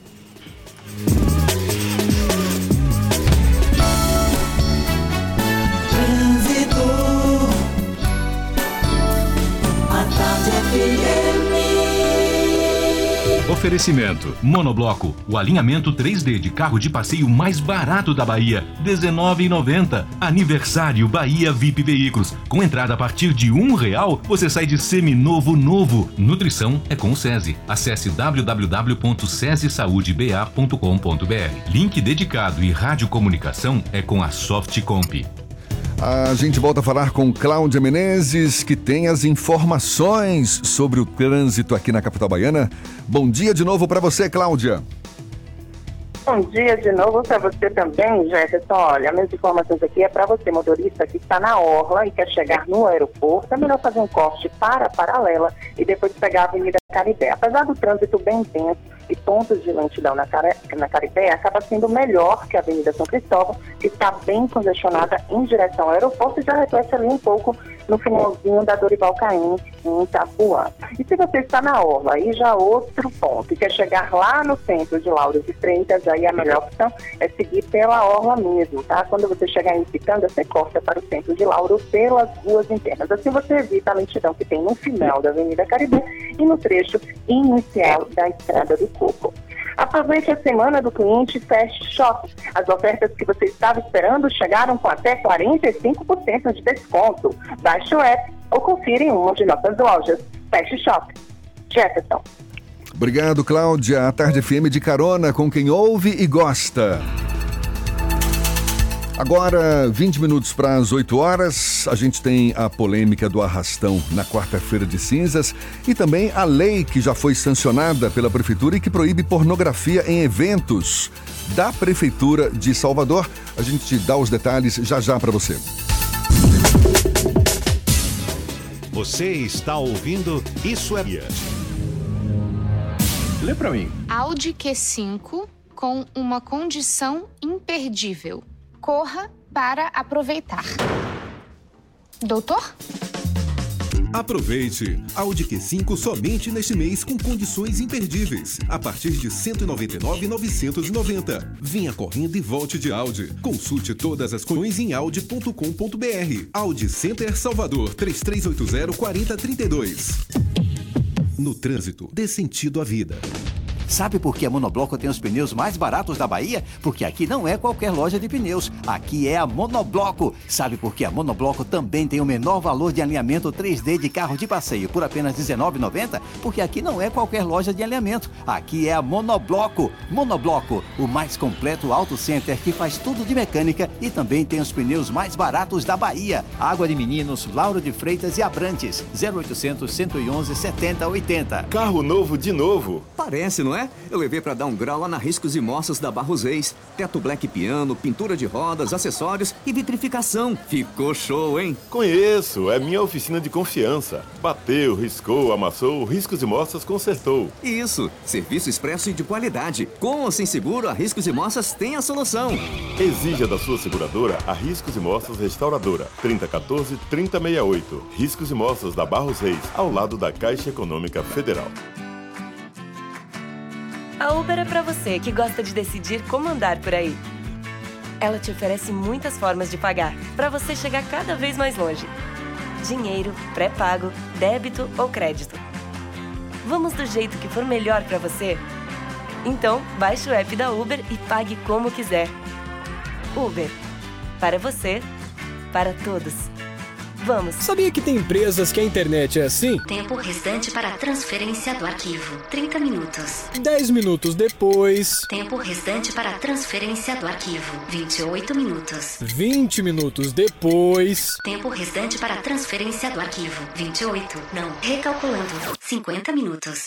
Oferecimento: Monobloco, o alinhamento 3D de carro de passeio mais barato da Bahia, R$19,90. Aniversário Bahia VIP Veículos. Com entrada a partir de um real, você sai de seminovo novo. Nutrição é com o SESI. Acesse www.sesesaudeba.com.br. Link dedicado e radiocomunicação é com a Softcomp. A gente volta a falar com Cláudia Menezes, que tem as informações sobre o trânsito aqui na capital baiana. Bom dia de novo para você, Cláudia. Bom dia de novo para você também, Jefferson. Olha, minhas informações aqui é para você, motorista que está na Orla e quer chegar no aeroporto. É melhor fazer um corte para a paralela e depois pegar a Avenida Caribé. Apesar do trânsito bem intenso, e pontos de lentidão na, Car na acaba sendo melhor que a Avenida São Cristóvão, que está bem congestionada em direção ao aeroporto e já reflete ali um pouco no finalzinho da Dorival Caim, em Itapuã. E se você está na Orla, aí já outro ponto, e quer chegar lá no centro de Lauro de Freitas, aí a melhor opção é seguir pela Orla mesmo, tá? Quando você chegar em Pitanga, você corta para o centro de Lauro pelas ruas internas. Assim você evita a lentidão que tem no final da Avenida Caribé e no trecho inicial da Estrada do Coco. Aproveite a semana do cliente Fast Shop. As ofertas que você estava esperando chegaram com até 45% de desconto. Baixe o app ou confira em uma de nossas lojas. Fast Shop. Jefferson. Obrigado, Cláudia. A Tarde FM de carona com quem ouve e gosta. Agora, 20 minutos para as 8 horas, a gente tem a polêmica do arrastão na quarta-feira de cinzas e também a lei que já foi sancionada pela Prefeitura e que proíbe pornografia em eventos da Prefeitura de Salvador. A gente dá os detalhes já já para você. Você está ouvindo Isso é Lê para mim. Audi Q5 com uma condição imperdível corra para aproveitar. Doutor? Aproveite! Audi Q5 somente neste mês com condições imperdíveis. A partir de R$ 199,990. Venha correndo e volte de Audi. Consulte todas as condições em audi.com.br. Audi Center Salvador 3380 4032. No trânsito, dê sentido à vida. Sabe por que a Monobloco tem os pneus mais baratos da Bahia? Porque aqui não é qualquer loja de pneus, aqui é a Monobloco. Sabe por que a Monobloco também tem o menor valor de alinhamento 3D de carro de passeio por apenas R$19,90? Porque aqui não é qualquer loja de alinhamento, aqui é a Monobloco. Monobloco, o mais completo auto center que faz tudo de mecânica e também tem os pneus mais baratos da Bahia. Água de Meninos, Lauro de Freitas e Abrantes, 0800 111 7080. Carro novo de novo. Parece, não é? É? Eu levei para dar um grau lá na Riscos e Moças da Barros Reis. Teto black piano, pintura de rodas, acessórios e vitrificação. Ficou show, hein? Conheço, é minha oficina de confiança. Bateu, riscou, amassou, Riscos e Moças consertou. Isso, serviço expresso e de qualidade. Com ou sem seguro, a Riscos e Moças tem a solução. Exija da sua seguradora a Riscos e Moças Restauradora. 3014-3068. Riscos e Moças da Barros Reis, ao lado da Caixa Econômica Federal. A Uber é para você que gosta de decidir como andar por aí. Ela te oferece muitas formas de pagar, para você chegar cada vez mais longe. Dinheiro, pré-pago, débito ou crédito. Vamos do jeito que for melhor para você? Então, baixe o app da Uber e pague como quiser. Uber. Para você, para todos. Vamos. Sabia que tem empresas que a internet é assim? Tempo restante para transferência do arquivo: 30 minutos. 10 minutos depois. Tempo restante para transferência do arquivo: 28 minutos. 20 minutos depois. Tempo restante para transferência do arquivo: 28. Não, recalculando: 50 minutos.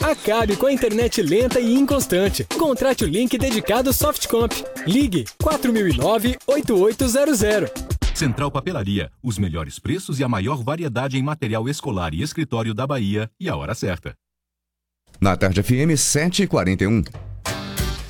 Acabe com a internet lenta e inconstante. Contrate o link dedicado Softcomp. Ligue 4009-8800. Central Papelaria, os melhores preços e a maior variedade em material escolar e escritório da Bahia e a hora certa. Na tarde FM 741.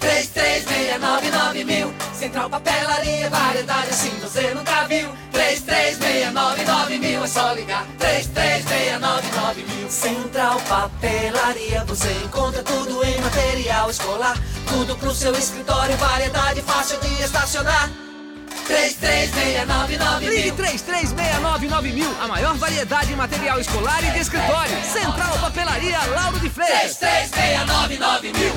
3369 mil. Central Papelaria, variedade assim você nunca viu. 3369 mil, é só ligar. 3369 mil. Central Papelaria, você encontra tudo em material escolar. Tudo pro seu escritório, variedade fácil de estacionar. 3369 Ligue 3369 mil. A maior variedade em material escolar e de escritório. Central Papelaria Lauro de Freitas. 3369 mil.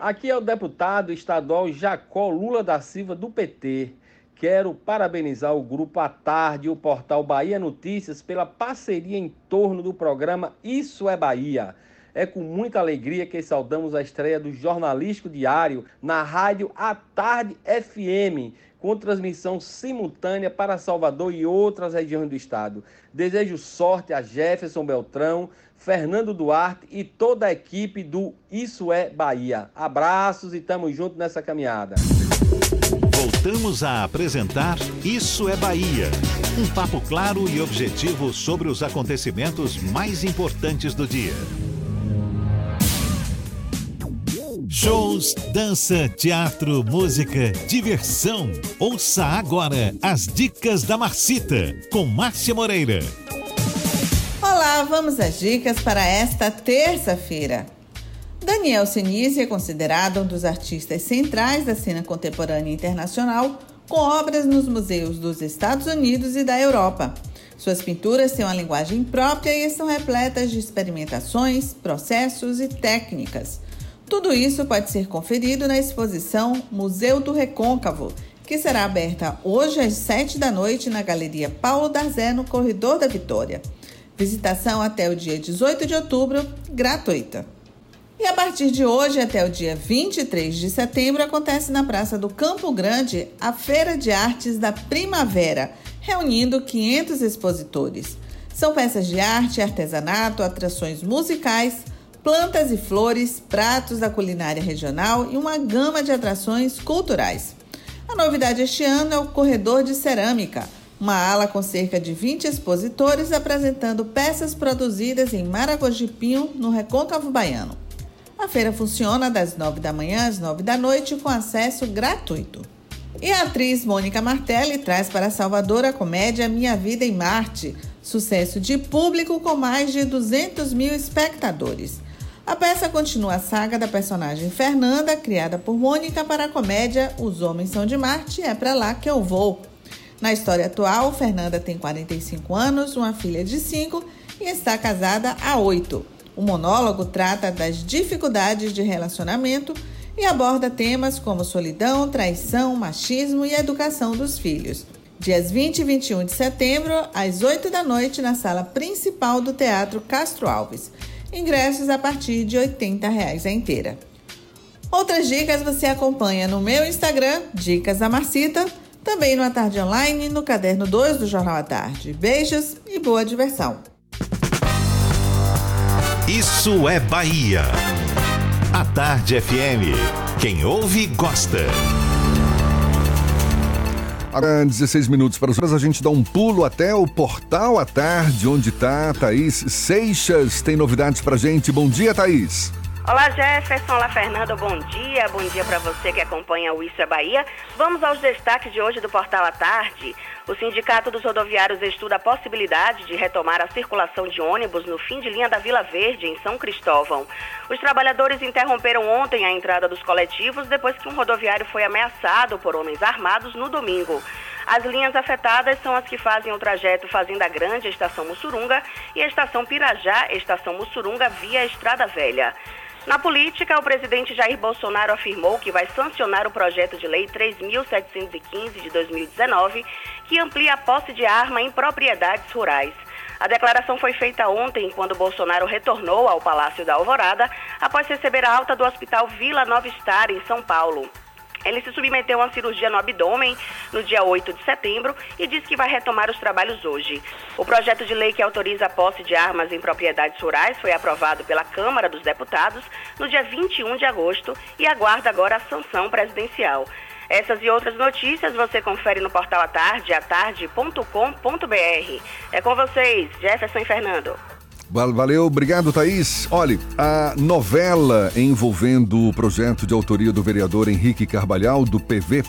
Aqui é o deputado estadual Jacó Lula da Silva, do PT. Quero parabenizar o Grupo à Tarde o portal Bahia Notícias pela parceria em torno do programa Isso é Bahia. É com muita alegria que saudamos a estreia do Jornalístico Diário na rádio à Tarde FM, com transmissão simultânea para Salvador e outras regiões do estado. Desejo sorte a Jefferson Beltrão, Fernando Duarte e toda a equipe do Isso é Bahia. Abraços e tamo junto nessa caminhada. Voltamos a apresentar Isso é Bahia. Um papo claro e objetivo sobre os acontecimentos mais importantes do dia. Shows, dança, teatro, música, diversão. Ouça agora as dicas da Marcita com Márcia Moreira. Olá, vamos às dicas para esta terça-feira. Daniel Sinise é considerado um dos artistas centrais da cena contemporânea internacional, com obras nos museus dos Estados Unidos e da Europa. Suas pinturas têm uma linguagem própria e estão repletas de experimentações, processos e técnicas. Tudo isso pode ser conferido na exposição Museu do Recôncavo, que será aberta hoje às 7 da noite na Galeria Paulo Darzé, no Corredor da Vitória. Visitação até o dia 18 de outubro, gratuita. E a partir de hoje até o dia 23 de setembro acontece na Praça do Campo Grande a Feira de Artes da Primavera, reunindo 500 expositores. São peças de arte, artesanato, atrações musicais, plantas e flores, pratos da culinária regional e uma gama de atrações culturais. A novidade este ano é o Corredor de Cerâmica, uma ala com cerca de 20 expositores apresentando peças produzidas em Maragojipinho, no Recôncavo Baiano. A feira funciona das 9 da manhã às 9 da noite com acesso gratuito. E a atriz Mônica Martelli traz para Salvador a comédia Minha Vida em Marte, sucesso de público com mais de 200 mil espectadores. A peça continua a saga da personagem Fernanda, criada por Mônica para a comédia Os Homens São de Marte, é para lá que eu vou. Na história atual, Fernanda tem 45 anos, uma filha de 5 e está casada há 8. O monólogo trata das dificuldades de relacionamento e aborda temas como solidão, traição, machismo e educação dos filhos. Dias 20 e 21 de setembro, às 8 da noite, na sala principal do Teatro Castro Alves. Ingressos a partir de 80 reais a inteira. Outras dicas você acompanha no meu Instagram, Dicas da Marcita, também no A Tarde Online, no caderno 2 do Jornal à Tarde. Beijos e boa diversão. Isso é Bahia. A Tarde FM. Quem ouve, gosta. Agora, 16 minutos para as a gente dá um pulo até o Portal à Tarde, onde está Thaís Seixas. Tem novidades para gente. Bom dia, Thaís. Olá Jefferson, olá Fernando, bom dia, bom dia para você que acompanha o Isso é Bahia. Vamos aos destaques de hoje do Portal à Tarde. O Sindicato dos Rodoviários estuda a possibilidade de retomar a circulação de ônibus no fim de linha da Vila Verde, em São Cristóvão. Os trabalhadores interromperam ontem a entrada dos coletivos depois que um rodoviário foi ameaçado por homens armados no domingo. As linhas afetadas são as que fazem o trajeto Fazenda Grande, Estação Mussurunga, e Estação Pirajá, Estação Mussurunga, via Estrada Velha. Na política, o presidente Jair Bolsonaro afirmou que vai sancionar o projeto de lei 3.715 de 2019, que amplia a posse de arma em propriedades rurais. A declaração foi feita ontem, quando Bolsonaro retornou ao Palácio da Alvorada, após receber a alta do Hospital Vila Nova Star, em São Paulo. Ele se submeteu a uma cirurgia no abdômen no dia 8 de setembro e disse que vai retomar os trabalhos hoje. O projeto de lei que autoriza a posse de armas em propriedades rurais foi aprovado pela Câmara dos Deputados no dia 21 de agosto e aguarda agora a sanção presidencial. Essas e outras notícias você confere no portal atarde, atarde.com.br. É com vocês, Jefferson e Fernando. Valeu, obrigado, Thaís. Olhe, a novela envolvendo o projeto de autoria do vereador Henrique Carvalhal, do PV,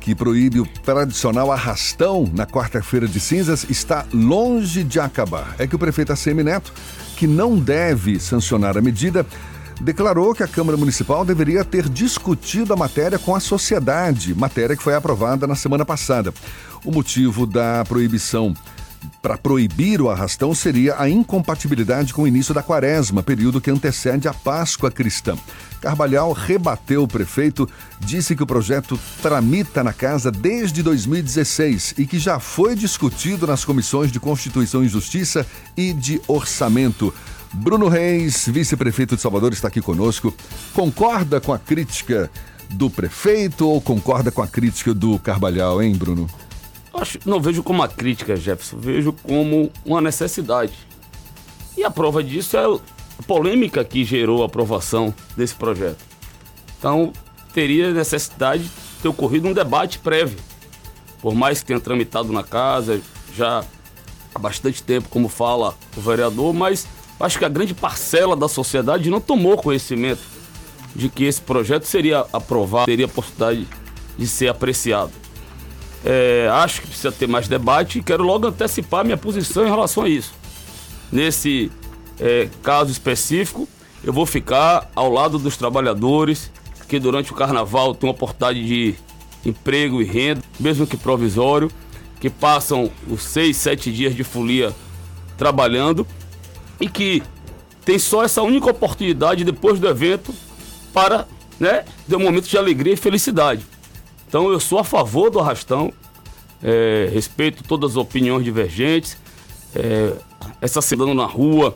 que proíbe o tradicional arrastão na quarta-feira de cinzas, está longe de acabar. É que o prefeito ACM Neto, que não deve sancionar a medida, declarou que a Câmara Municipal deveria ter discutido a matéria com a sociedade, matéria que foi aprovada na semana passada. O motivo da proibição para proibir o arrastão seria a incompatibilidade com o início da quaresma, período que antecede a Páscoa cristã. Carvalhal rebateu o prefeito, disse que o projeto tramita na casa desde 2016 e que já foi discutido nas comissões de Constituição e Justiça e de Orçamento. Bruno Reis, vice-prefeito de Salvador, está aqui conosco. Concorda com a crítica do prefeito ou concorda com a crítica do Carvalhal, hein, Bruno? Acho, não vejo como uma crítica, Jefferson, vejo como uma necessidade. E a prova disso é a polêmica que gerou a aprovação desse projeto. Então, teria necessidade de ter ocorrido um debate prévio. Por mais que tenha tramitado na casa já há bastante tempo, como fala o vereador, mas acho que a grande parcela da sociedade não tomou conhecimento de que esse projeto seria aprovado, teria a possibilidade de ser apreciado. É, acho que precisa ter mais debate e quero logo antecipar minha posição em relação a isso. Nesse é, caso específico, eu vou ficar ao lado dos trabalhadores que durante o carnaval têm uma oportunidade de emprego e renda, mesmo que provisório, que passam os seis, sete dias de folia trabalhando e que tem só essa única oportunidade depois do evento para né, ter um momento de alegria e felicidade. Então eu sou a favor do arrastão, é, respeito todas as opiniões divergentes. É, essa semana na rua,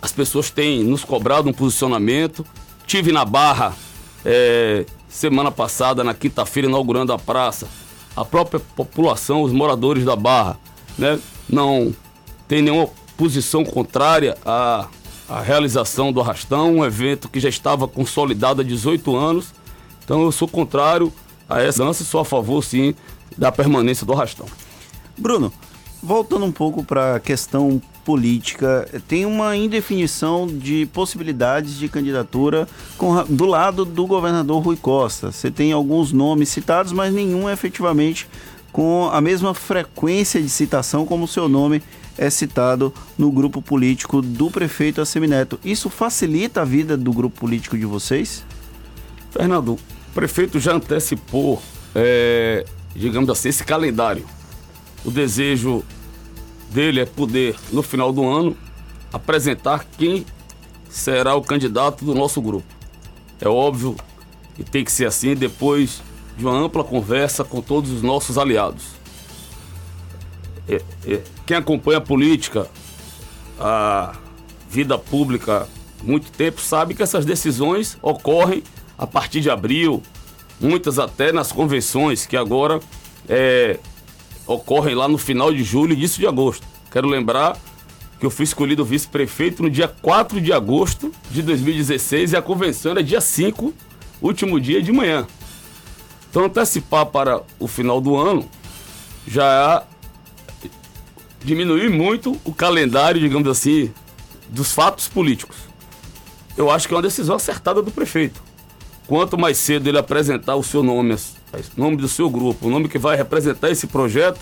as pessoas têm nos cobrado um posicionamento. Tive na Barra é, semana passada, na quinta-feira, inaugurando a praça. A própria população, os moradores da Barra, né, não tem nenhuma posição contrária à, à realização do arrastão, um evento que já estava consolidado há 18 anos. Então eu sou contrário a essa dança, sou a favor, sim, da permanência do arrastão. Bruno, voltando um pouco para a questão política, tem uma indefinição de possibilidades de candidatura com, do lado do governador Rui Costa. Você tem alguns nomes citados, mas nenhum efetivamente com a mesma frequência de citação como o seu nome é citado no grupo político do prefeito Assemineto. Isso facilita a vida do grupo político de vocês? Fernando, o prefeito já antecipou, é, digamos assim, esse calendário. O desejo dele é poder, no final do ano, apresentar quem será o candidato do nosso grupo. É óbvio que tem que ser assim depois de uma ampla conversa com todos os nossos aliados. É, é, quem acompanha a política, a vida pública muito tempo, sabe que essas decisões ocorrem a partir de abril, muitas até nas convenções que agora é, ocorrem lá no final de julho e início de agosto. Quero lembrar que eu fui escolhido vice-prefeito no dia 4 de agosto de 2016 e a convenção era dia 5, último dia de manhã. Então, antecipar para o final do ano já diminuir muito o calendário, digamos assim, dos fatos políticos. Eu acho que é uma decisão acertada do prefeito. Quanto mais cedo ele apresentar o seu nome, o nome do seu grupo, o nome que vai representar esse projeto,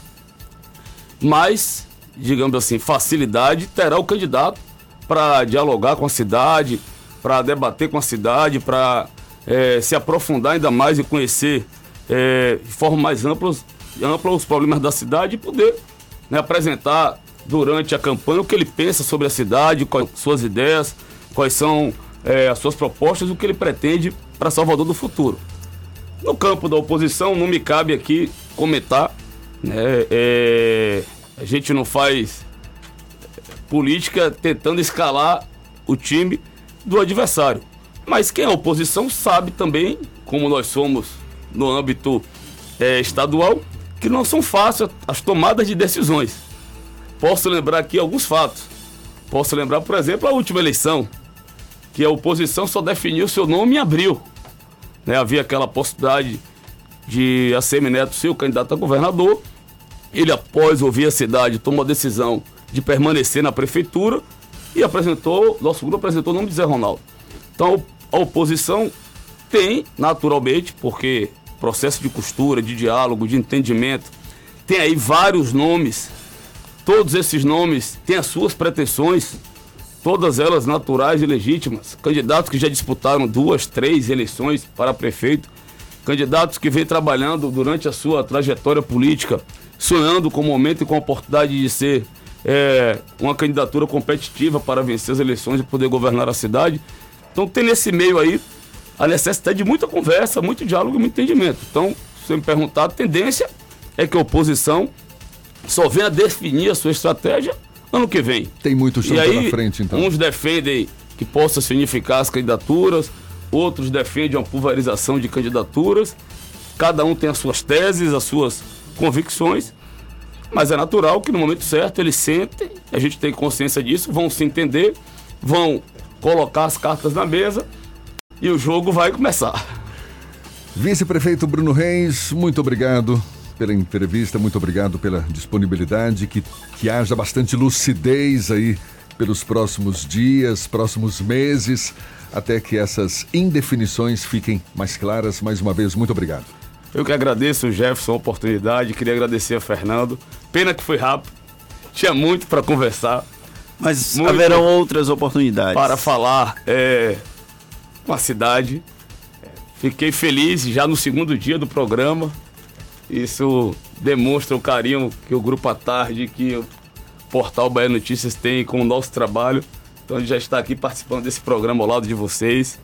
mais, digamos assim, facilidade terá o candidato para dialogar com a cidade, para debater com a cidade, para é, se aprofundar ainda mais e conhecer é, de forma mais ampla, ampla os problemas da cidade e poder né, apresentar durante a campanha o que ele pensa sobre a cidade, quais suas ideias, quais são é, as suas propostas, o que ele pretende para Salvador do futuro. No campo da oposição, não me cabe aqui comentar. Né, é, a gente não faz política tentando escalar o time do adversário. Mas quem é oposição sabe também, como nós somos no âmbito é, estadual, que não são fáceis as tomadas de decisões. Posso lembrar aqui alguns fatos. Posso lembrar, por exemplo, a última eleição, que a oposição só definiu seu nome em abril. Né, havia aquela possibilidade de ACM Neto ser o candidato a governador. Ele, após ouvir a cidade, tomou a decisão de permanecer na prefeitura e apresentou, nosso grupo apresentou o nome de Zé Ronaldo. Então, a oposição tem, naturalmente, porque processo de costura, de diálogo, de entendimento, tem aí vários nomes. Todos esses nomes têm as suas pretensões, todas elas naturais e legítimas. Candidatos que já disputaram duas, três eleições para prefeito, candidatos que vêm trabalhando durante a sua trajetória política, sonhando com o momento e com a oportunidade de ser é, uma candidatura competitiva para vencer as eleições e poder governar a cidade. Então tem nesse meio aí a necessidade de muita conversa, muito diálogo e muito entendimento. Então, se me perguntar, a tendência é que a oposição só venha definir a sua estratégia ano que vem. Tem muito chão pela frente, então. Uns defendem que possa significar as candidaturas, outros defendem uma pulverização de candidaturas. Cada um tem as suas teses, as suas convicções, mas é natural que no momento certo eles sentem, a gente tem consciência disso, vão se entender, vão colocar as cartas na mesa e o jogo vai começar. Vice-prefeito Bruno Reis, muito obrigado pela entrevista, muito obrigado pela disponibilidade, que, que haja bastante lucidez aí pelos próximos dias, próximos meses, até que essas indefinições fiquem mais claras. Mais uma vez, muito obrigado. Eu que agradeço, Jefferson, a oportunidade, queria agradecer a Fernando. Pena que foi rápido, tinha muito para conversar. Mas haverão outras oportunidades. Para falar é, com a cidade. Fiquei feliz já no segundo dia do programa. Isso demonstra o carinho que o Grupo à Tarde, que o Portal Bahia Notícias tem com o nosso trabalho. Então a gente já está aqui participando desse programa ao lado de vocês.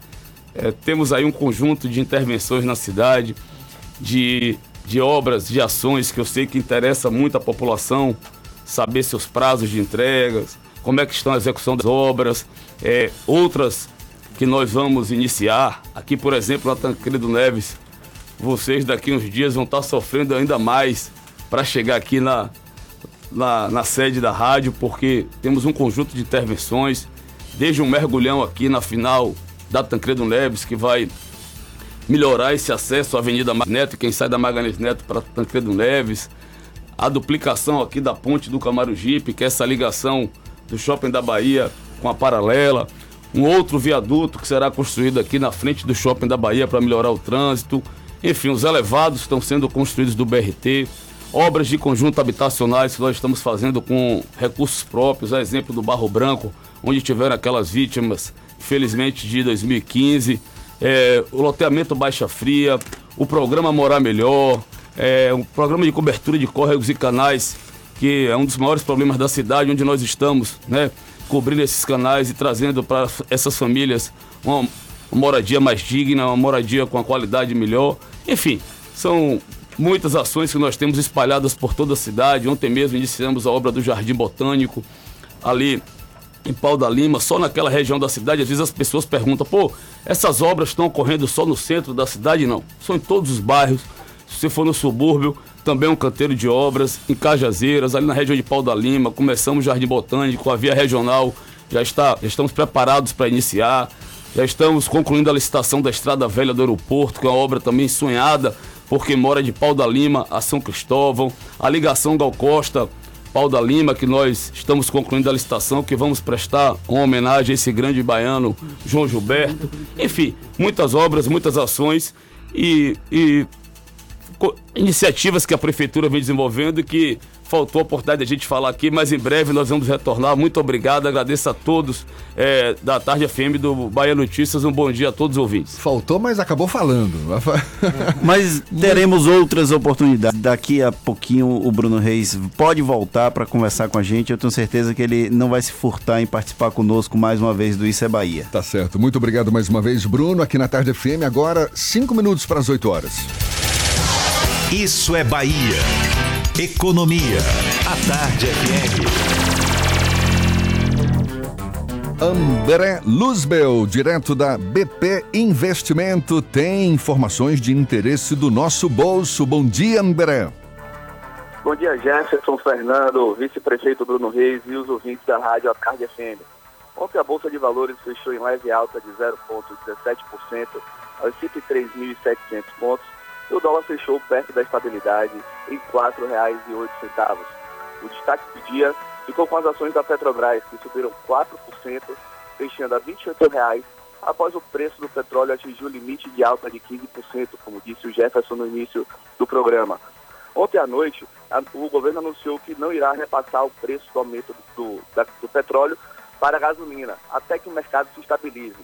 É, temos aí um conjunto de intervenções na cidade, de, de obras, de ações que eu sei que interessa muito a população, saber seus prazos de entregas, como é que estão a execução das obras, é, outras que nós vamos iniciar. Aqui, por exemplo, na Tancredo Neves, vocês daqui uns dias vão estar sofrendo ainda mais para chegar aqui na, na, na, sede da rádio, porque temos um conjunto de intervenções, desde um mergulhão aqui na final da Tancredo Neves, que vai melhorar esse acesso à Avenida Neto, quem sai da Magalhães Neto para Tancredo Neves, a duplicação aqui da ponte do Camarugipe, que é essa ligação do Shopping da Bahia com a paralela, um outro viaduto que será construído aqui na frente do Shopping da Bahia para melhorar o trânsito, enfim, os elevados estão sendo construídos do BRT, obras de conjunto habitacionais que nós estamos fazendo com recursos próprios, a exemplo do Barro Branco, onde tiveram aquelas vítimas, felizmente, de 2015, é, o loteamento Baixa Fria, o programa Morar Melhor, é, um programa de cobertura de córregos e canais que é um dos maiores problemas da cidade onde nós estamos, né? Cobrindo esses canais e trazendo para essas famílias uma, uma moradia mais digna, uma moradia com a qualidade melhor. Enfim, são muitas ações que nós temos espalhadas por toda a cidade. Ontem mesmo iniciamos a obra do Jardim Botânico, ali em Pau da Lima, só naquela região da cidade. Às vezes as pessoas perguntam, pô, Essas obras estão ocorrendo só no centro da cidade, não. São em todos os bairros. Se você for no subúrbio, também é um canteiro de obras. Em Cajazeiras, ali na região de Pau da Lima, começamos o Jardim Botânico, a via regional já está, já estamos preparados para iniciar. Já estamos concluindo a licitação da Estrada Velha do Aeroporto, que é uma obra também sonhada por quem mora de Pau da Lima a São Cristóvão. A ligação Gal Costa, Pau da Lima, que nós estamos concluindo a licitação, que vamos prestar uma homenagem a esse grande baiano, João Gilberto. Enfim, muitas obras, muitas ações e, e iniciativas que a prefeitura vem desenvolvendo que faltou a oportunidade de a gente falar aqui, mas em breve nós vamos retornar. Muito obrigado, agradeço a todos é, da Tarde FM do Bahia Notícias. Um bom dia a todos os ouvintes. Faltou, mas acabou falando. *laughs* mas teremos outras oportunidades. Daqui a pouquinho o Bruno Reis pode voltar para conversar com a gente. Eu tenho certeza que ele não vai se furtar em participar conosco mais uma vez do Isso é Bahia. Tá certo. Muito obrigado mais uma vez, Bruno, aqui na Tarde FM. Agora, cinco minutos para as 8 horas. Isso é Bahia. Economia. A Tarde FM. André Luzbel, direto da BP Investimento, tem informações de interesse do nosso bolso. Bom dia, André. Bom dia, Jefferson Fernando, vice-prefeito Bruno Reis e os ouvintes da rádio Acardia FM. Ontem a Bolsa de Valores fechou em leve alta de 0,17% aos 103.700 pontos e o dólar fechou perto da estabilidade em R$ 4,08. O destaque do dia ficou com as ações da Petrobras, que subiram 4%, fechando a R$ 28,00, após o preço do petróleo atingir o limite de alta de 15%, como disse o Jefferson no início do programa. Ontem à noite, a, o governo anunciou que não irá repassar o preço do aumento do, da, do petróleo para a gasolina, até que o mercado se estabilize.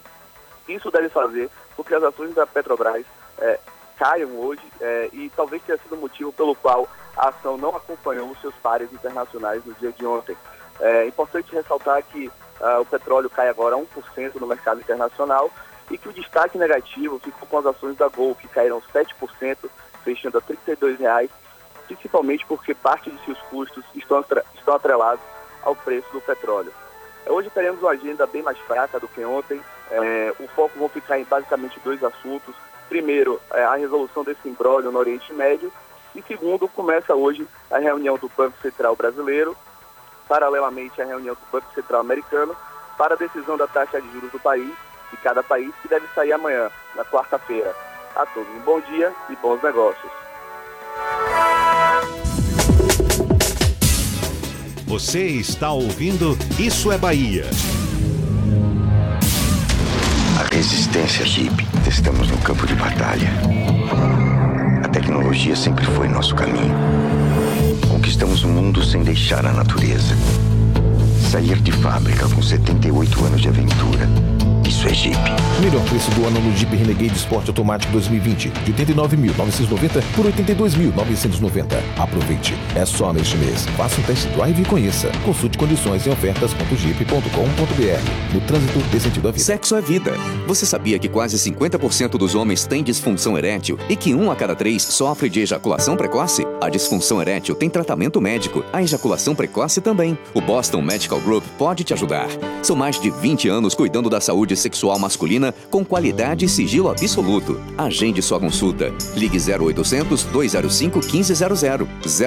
Isso deve fazer porque as ações da Petrobras é, caiam hoje é, e talvez tenha sido o motivo pelo qual a ação não acompanhou os seus pares internacionais no dia de ontem. É importante ressaltar que uh, o petróleo cai agora 1% no mercado internacional e que o destaque negativo ficou com as ações da Gol, que caíram 7%, fechando a R$ 32,00, principalmente porque parte de seus custos estão, estão atrelados ao preço do petróleo. Hoje teremos uma agenda bem mais fraca do que ontem. É, o foco vai ficar em basicamente dois assuntos. Primeiro, é a resolução desse imbróglio no Oriente Médio. E segundo, começa hoje a reunião do Banco Central Brasileiro, paralelamente à reunião do Banco Central Americano, para a decisão da taxa de juros do país, de cada país, que deve sair amanhã, na quarta-feira. A todos um bom dia e bons negócios. Você está ouvindo Isso é Bahia. A resistência Jeep. Estamos no campo de batalha. A tecnologia sempre foi nosso caminho. Conquistamos o mundo sem deixar a natureza. Sair de fábrica com 78 anos de aventura isso é Jeep. Melhor preço do ano no Jeep Renegade Sport Automático 2020. De 89.990 por 82.990. Aproveite. É só neste mês. Faça um test drive e conheça. Consulte condições em ofertas.jeep.com.br. No trânsito dê sentido à vida. Sexo é vida. Você sabia que quase 50% dos homens têm disfunção erétil e que um a cada três sofre de ejaculação precoce? A disfunção erétil tem tratamento médico. A ejaculação precoce também. O Boston Medical Group pode te ajudar. São mais de 20 anos cuidando da saúde sexual masculina com qualidade e sigilo absoluto. Agende sua consulta. Ligue 0800 205 1500.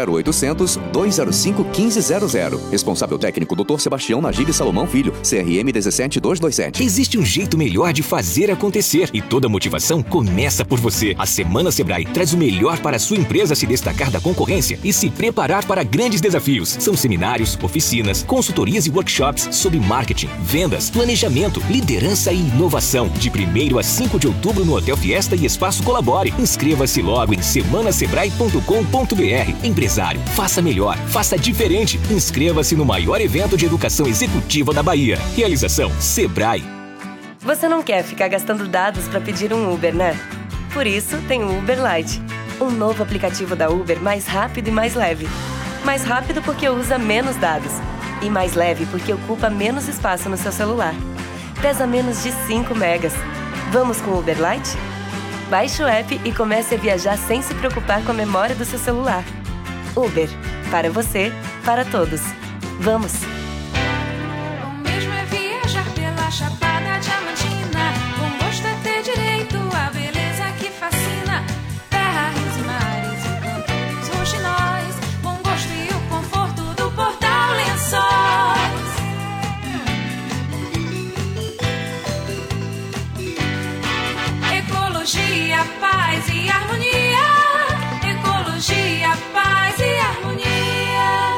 0800 205 1500. Responsável técnico Dr. Sebastião Nagib Salomão Filho, CRM 17227. Existe um jeito melhor de fazer acontecer e toda motivação começa por você. A Semana Sebrae traz o melhor para a sua empresa se destacar da concorrência e se preparar para grandes desafios. São seminários, oficinas, consultorias e workshops sobre marketing, vendas, planejamento, liderança e inovação. De 1 a 5 de outubro no Hotel Fiesta e Espaço Colabore. Inscreva-se logo em semanasebrae.com.br. Empresário, faça melhor, faça diferente. Inscreva-se no maior evento de educação executiva da Bahia. Realização Sebrae. Você não quer ficar gastando dados para pedir um Uber, né? Por isso tem o Uber Lite, um novo aplicativo da Uber mais rápido e mais leve. Mais rápido porque usa menos dados e mais leve porque ocupa menos espaço no seu celular pesa menos de 5 megas. Vamos com o Uber Lite? Baixe o app e comece a viajar sem se preocupar com a memória do seu celular. Uber. Para você, para todos. Vamos! O mesmo é viajar pela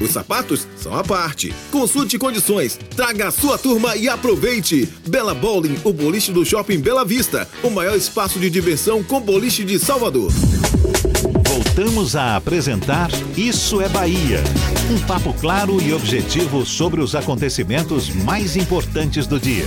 Os sapatos são à parte. Consulte condições, traga a sua turma e aproveite. Bela Bowling, o boliche do Shopping Bela Vista, o maior espaço de diversão com boliche de Salvador. Voltamos a apresentar Isso é Bahia. Um papo claro e objetivo sobre os acontecimentos mais importantes do dia.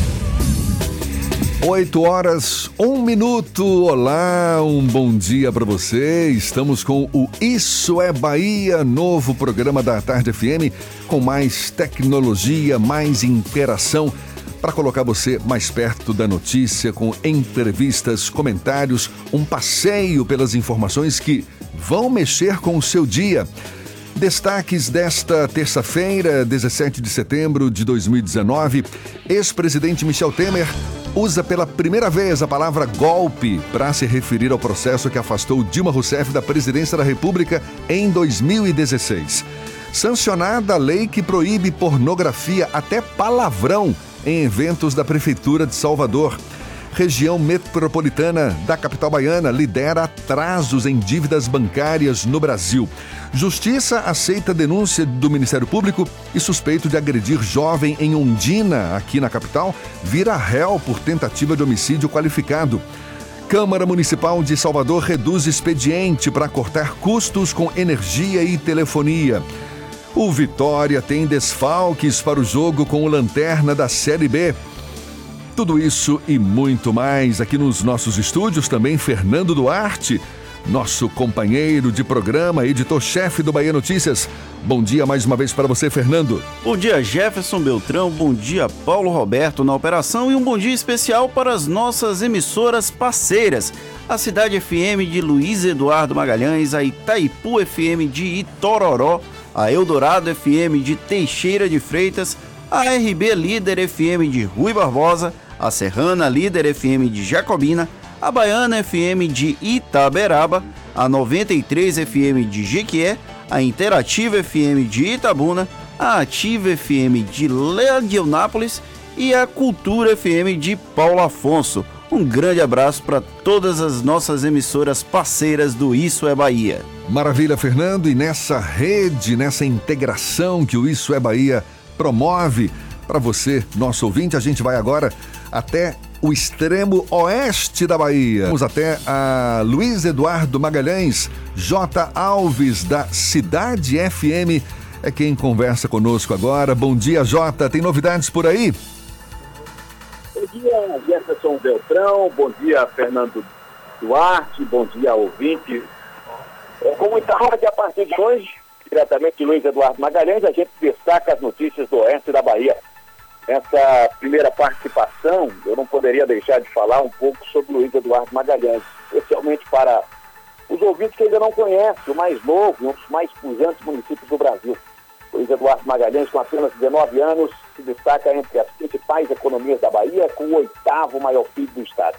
8 horas, 1 minuto. Olá, um bom dia para você. Estamos com o Isso é Bahia, novo programa da Tarde FM, com mais tecnologia, mais interação para colocar você mais perto da notícia, com entrevistas, comentários, um passeio pelas informações que vão mexer com o seu dia. Destaques desta terça-feira, 17 de setembro de 2019, ex-presidente Michel Temer usa pela primeira vez a palavra golpe para se referir ao processo que afastou Dilma Rousseff da presidência da República em 2016. Sancionada a lei que proíbe pornografia até palavrão em eventos da Prefeitura de Salvador região metropolitana da capital baiana lidera atrasos em dívidas bancárias no Brasil. Justiça aceita denúncia do Ministério Público e suspeito de agredir jovem em Ondina, aqui na capital, vira réu por tentativa de homicídio qualificado. Câmara Municipal de Salvador reduz expediente para cortar custos com energia e telefonia. O Vitória tem desfalques para o jogo com o Lanterna da Série B. Tudo isso e muito mais aqui nos nossos estúdios, também Fernando Duarte, nosso companheiro de programa, editor-chefe do Bahia Notícias. Bom dia mais uma vez para você, Fernando. Bom dia, Jefferson Beltrão. Bom dia, Paulo Roberto na operação e um bom dia especial para as nossas emissoras parceiras. A Cidade FM de Luiz Eduardo Magalhães, a Itaipu FM de Itororó, a Eldorado FM de Teixeira de Freitas, a RB Líder FM de Rui Barbosa, a Serrana Líder FM de Jacobina, a Baiana FM de Itaberaba, a 93 FM de Jequié, a Interativa FM de Itabuna, a Ativa FM de Leguionápolis e a Cultura FM de Paulo Afonso. Um grande abraço para todas as nossas emissoras parceiras do Isso é Bahia. Maravilha, Fernando. E nessa rede, nessa integração que o Isso é Bahia promove para você, nosso ouvinte. A gente vai agora até o extremo oeste da Bahia. Vamos até a Luiz Eduardo Magalhães, J. Alves, da Cidade FM, é quem conversa conosco agora. Bom dia, Jota. Tem novidades por aí? Bom dia, Jefferson Beltrão. Bom dia, Fernando Duarte. Bom dia, ouvinte. É com muita que a partir de hoje diretamente de Luiz Eduardo Magalhães, a gente destaca as notícias do oeste da Bahia. Nessa primeira participação, eu não poderia deixar de falar um pouco sobre Luiz Eduardo Magalhães, especialmente para os ouvintes que ainda não conhecem, o mais novo e um dos mais pujantes municípios do Brasil. Luiz Eduardo Magalhães, com apenas 19 anos, se destaca entre as principais economias da Bahia, com o oitavo maior PIB do estado.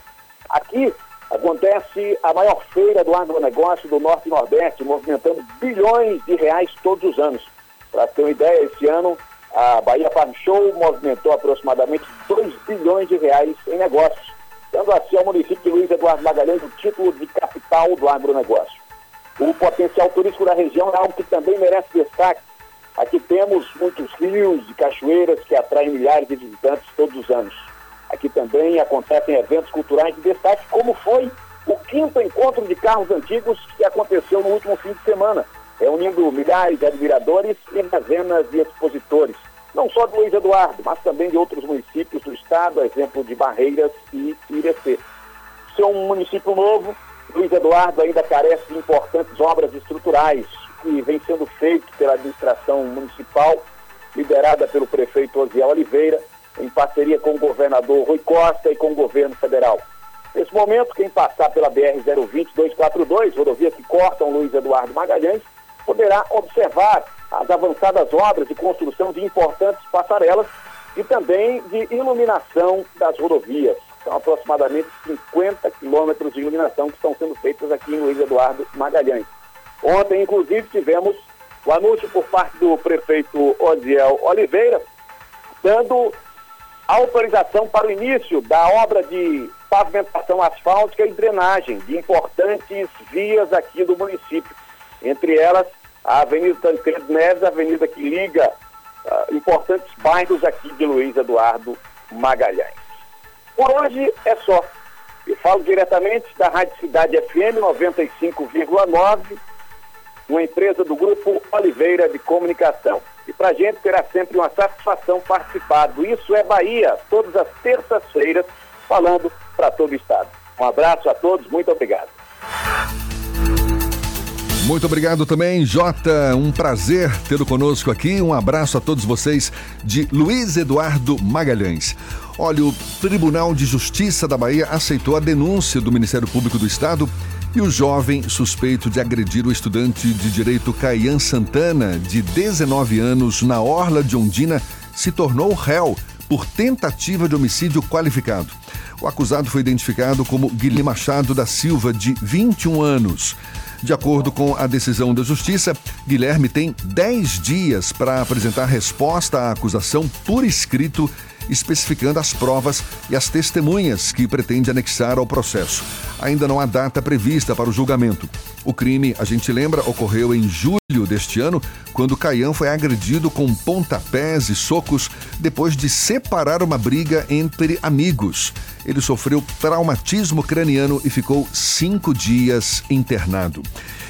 Aqui, acontece a maior feira do agronegócio do Norte e Nordeste, movimentando bilhões de reais todos os anos. Para ter uma ideia, esse ano a Bahia Farm Show movimentou aproximadamente 2 bilhões de reais em negócios, dando assim ao município de Luiz Eduardo Magalhães o título de capital do agronegócio. O potencial turístico da região é algo que também merece destaque. Aqui temos muitos rios e cachoeiras que atraem milhares de visitantes todos os anos. Aqui também acontecem eventos culturais de destaque, como foi o quinto encontro de carros antigos que aconteceu no último fim de semana, reunindo milhares de admiradores e dezenas de expositores, não só de Luiz Eduardo, mas também de outros municípios do estado, exemplo de Barreiras e Irecê. Ser um município novo, Luiz Eduardo ainda carece de importantes obras estruturais que vem sendo feito pela administração municipal, liderada pelo prefeito Osiel Oliveira, em parceria com o governador Rui Costa e com o governo federal. Nesse momento, quem passar pela BR-020-242, rodovia que corta o Luiz Eduardo Magalhães, poderá observar as avançadas obras de construção de importantes passarelas e também de iluminação das rodovias. São aproximadamente 50 quilômetros de iluminação que estão sendo feitas aqui em Luiz Eduardo Magalhães. Ontem, inclusive, tivemos o anúncio por parte do prefeito Odiel Oliveira, dando autorização para o início da obra de pavimentação asfáltica e drenagem de importantes vias aqui do município. Entre elas, a Avenida Tancredo Neves, a avenida que liga uh, importantes bairros aqui de Luiz Eduardo Magalhães. Por hoje é só. Eu falo diretamente da Rádio Cidade FM 95,9, uma empresa do Grupo Oliveira de Comunicação. E para a gente terá sempre uma satisfação participar do Isso é Bahia, todas as terças-feiras, falando para todo o Estado. Um abraço a todos, muito obrigado. Muito obrigado também, Jota. Um prazer tê-lo conosco aqui. Um abraço a todos vocês de Luiz Eduardo Magalhães. Olha, o Tribunal de Justiça da Bahia aceitou a denúncia do Ministério Público do Estado e o jovem suspeito de agredir o estudante de direito Caian Santana, de 19 anos, na Orla de Ondina, se tornou réu por tentativa de homicídio qualificado. O acusado foi identificado como Guilherme Machado da Silva, de 21 anos. De acordo com a decisão da Justiça, Guilherme tem 10 dias para apresentar resposta à acusação por escrito, especificando as provas e as testemunhas que pretende anexar ao processo. Ainda não há data prevista para o julgamento. O crime, a gente lembra, ocorreu em julho deste ano, quando Caian foi agredido com pontapés e socos depois de separar uma briga entre amigos. Ele sofreu traumatismo craniano e ficou cinco dias internado.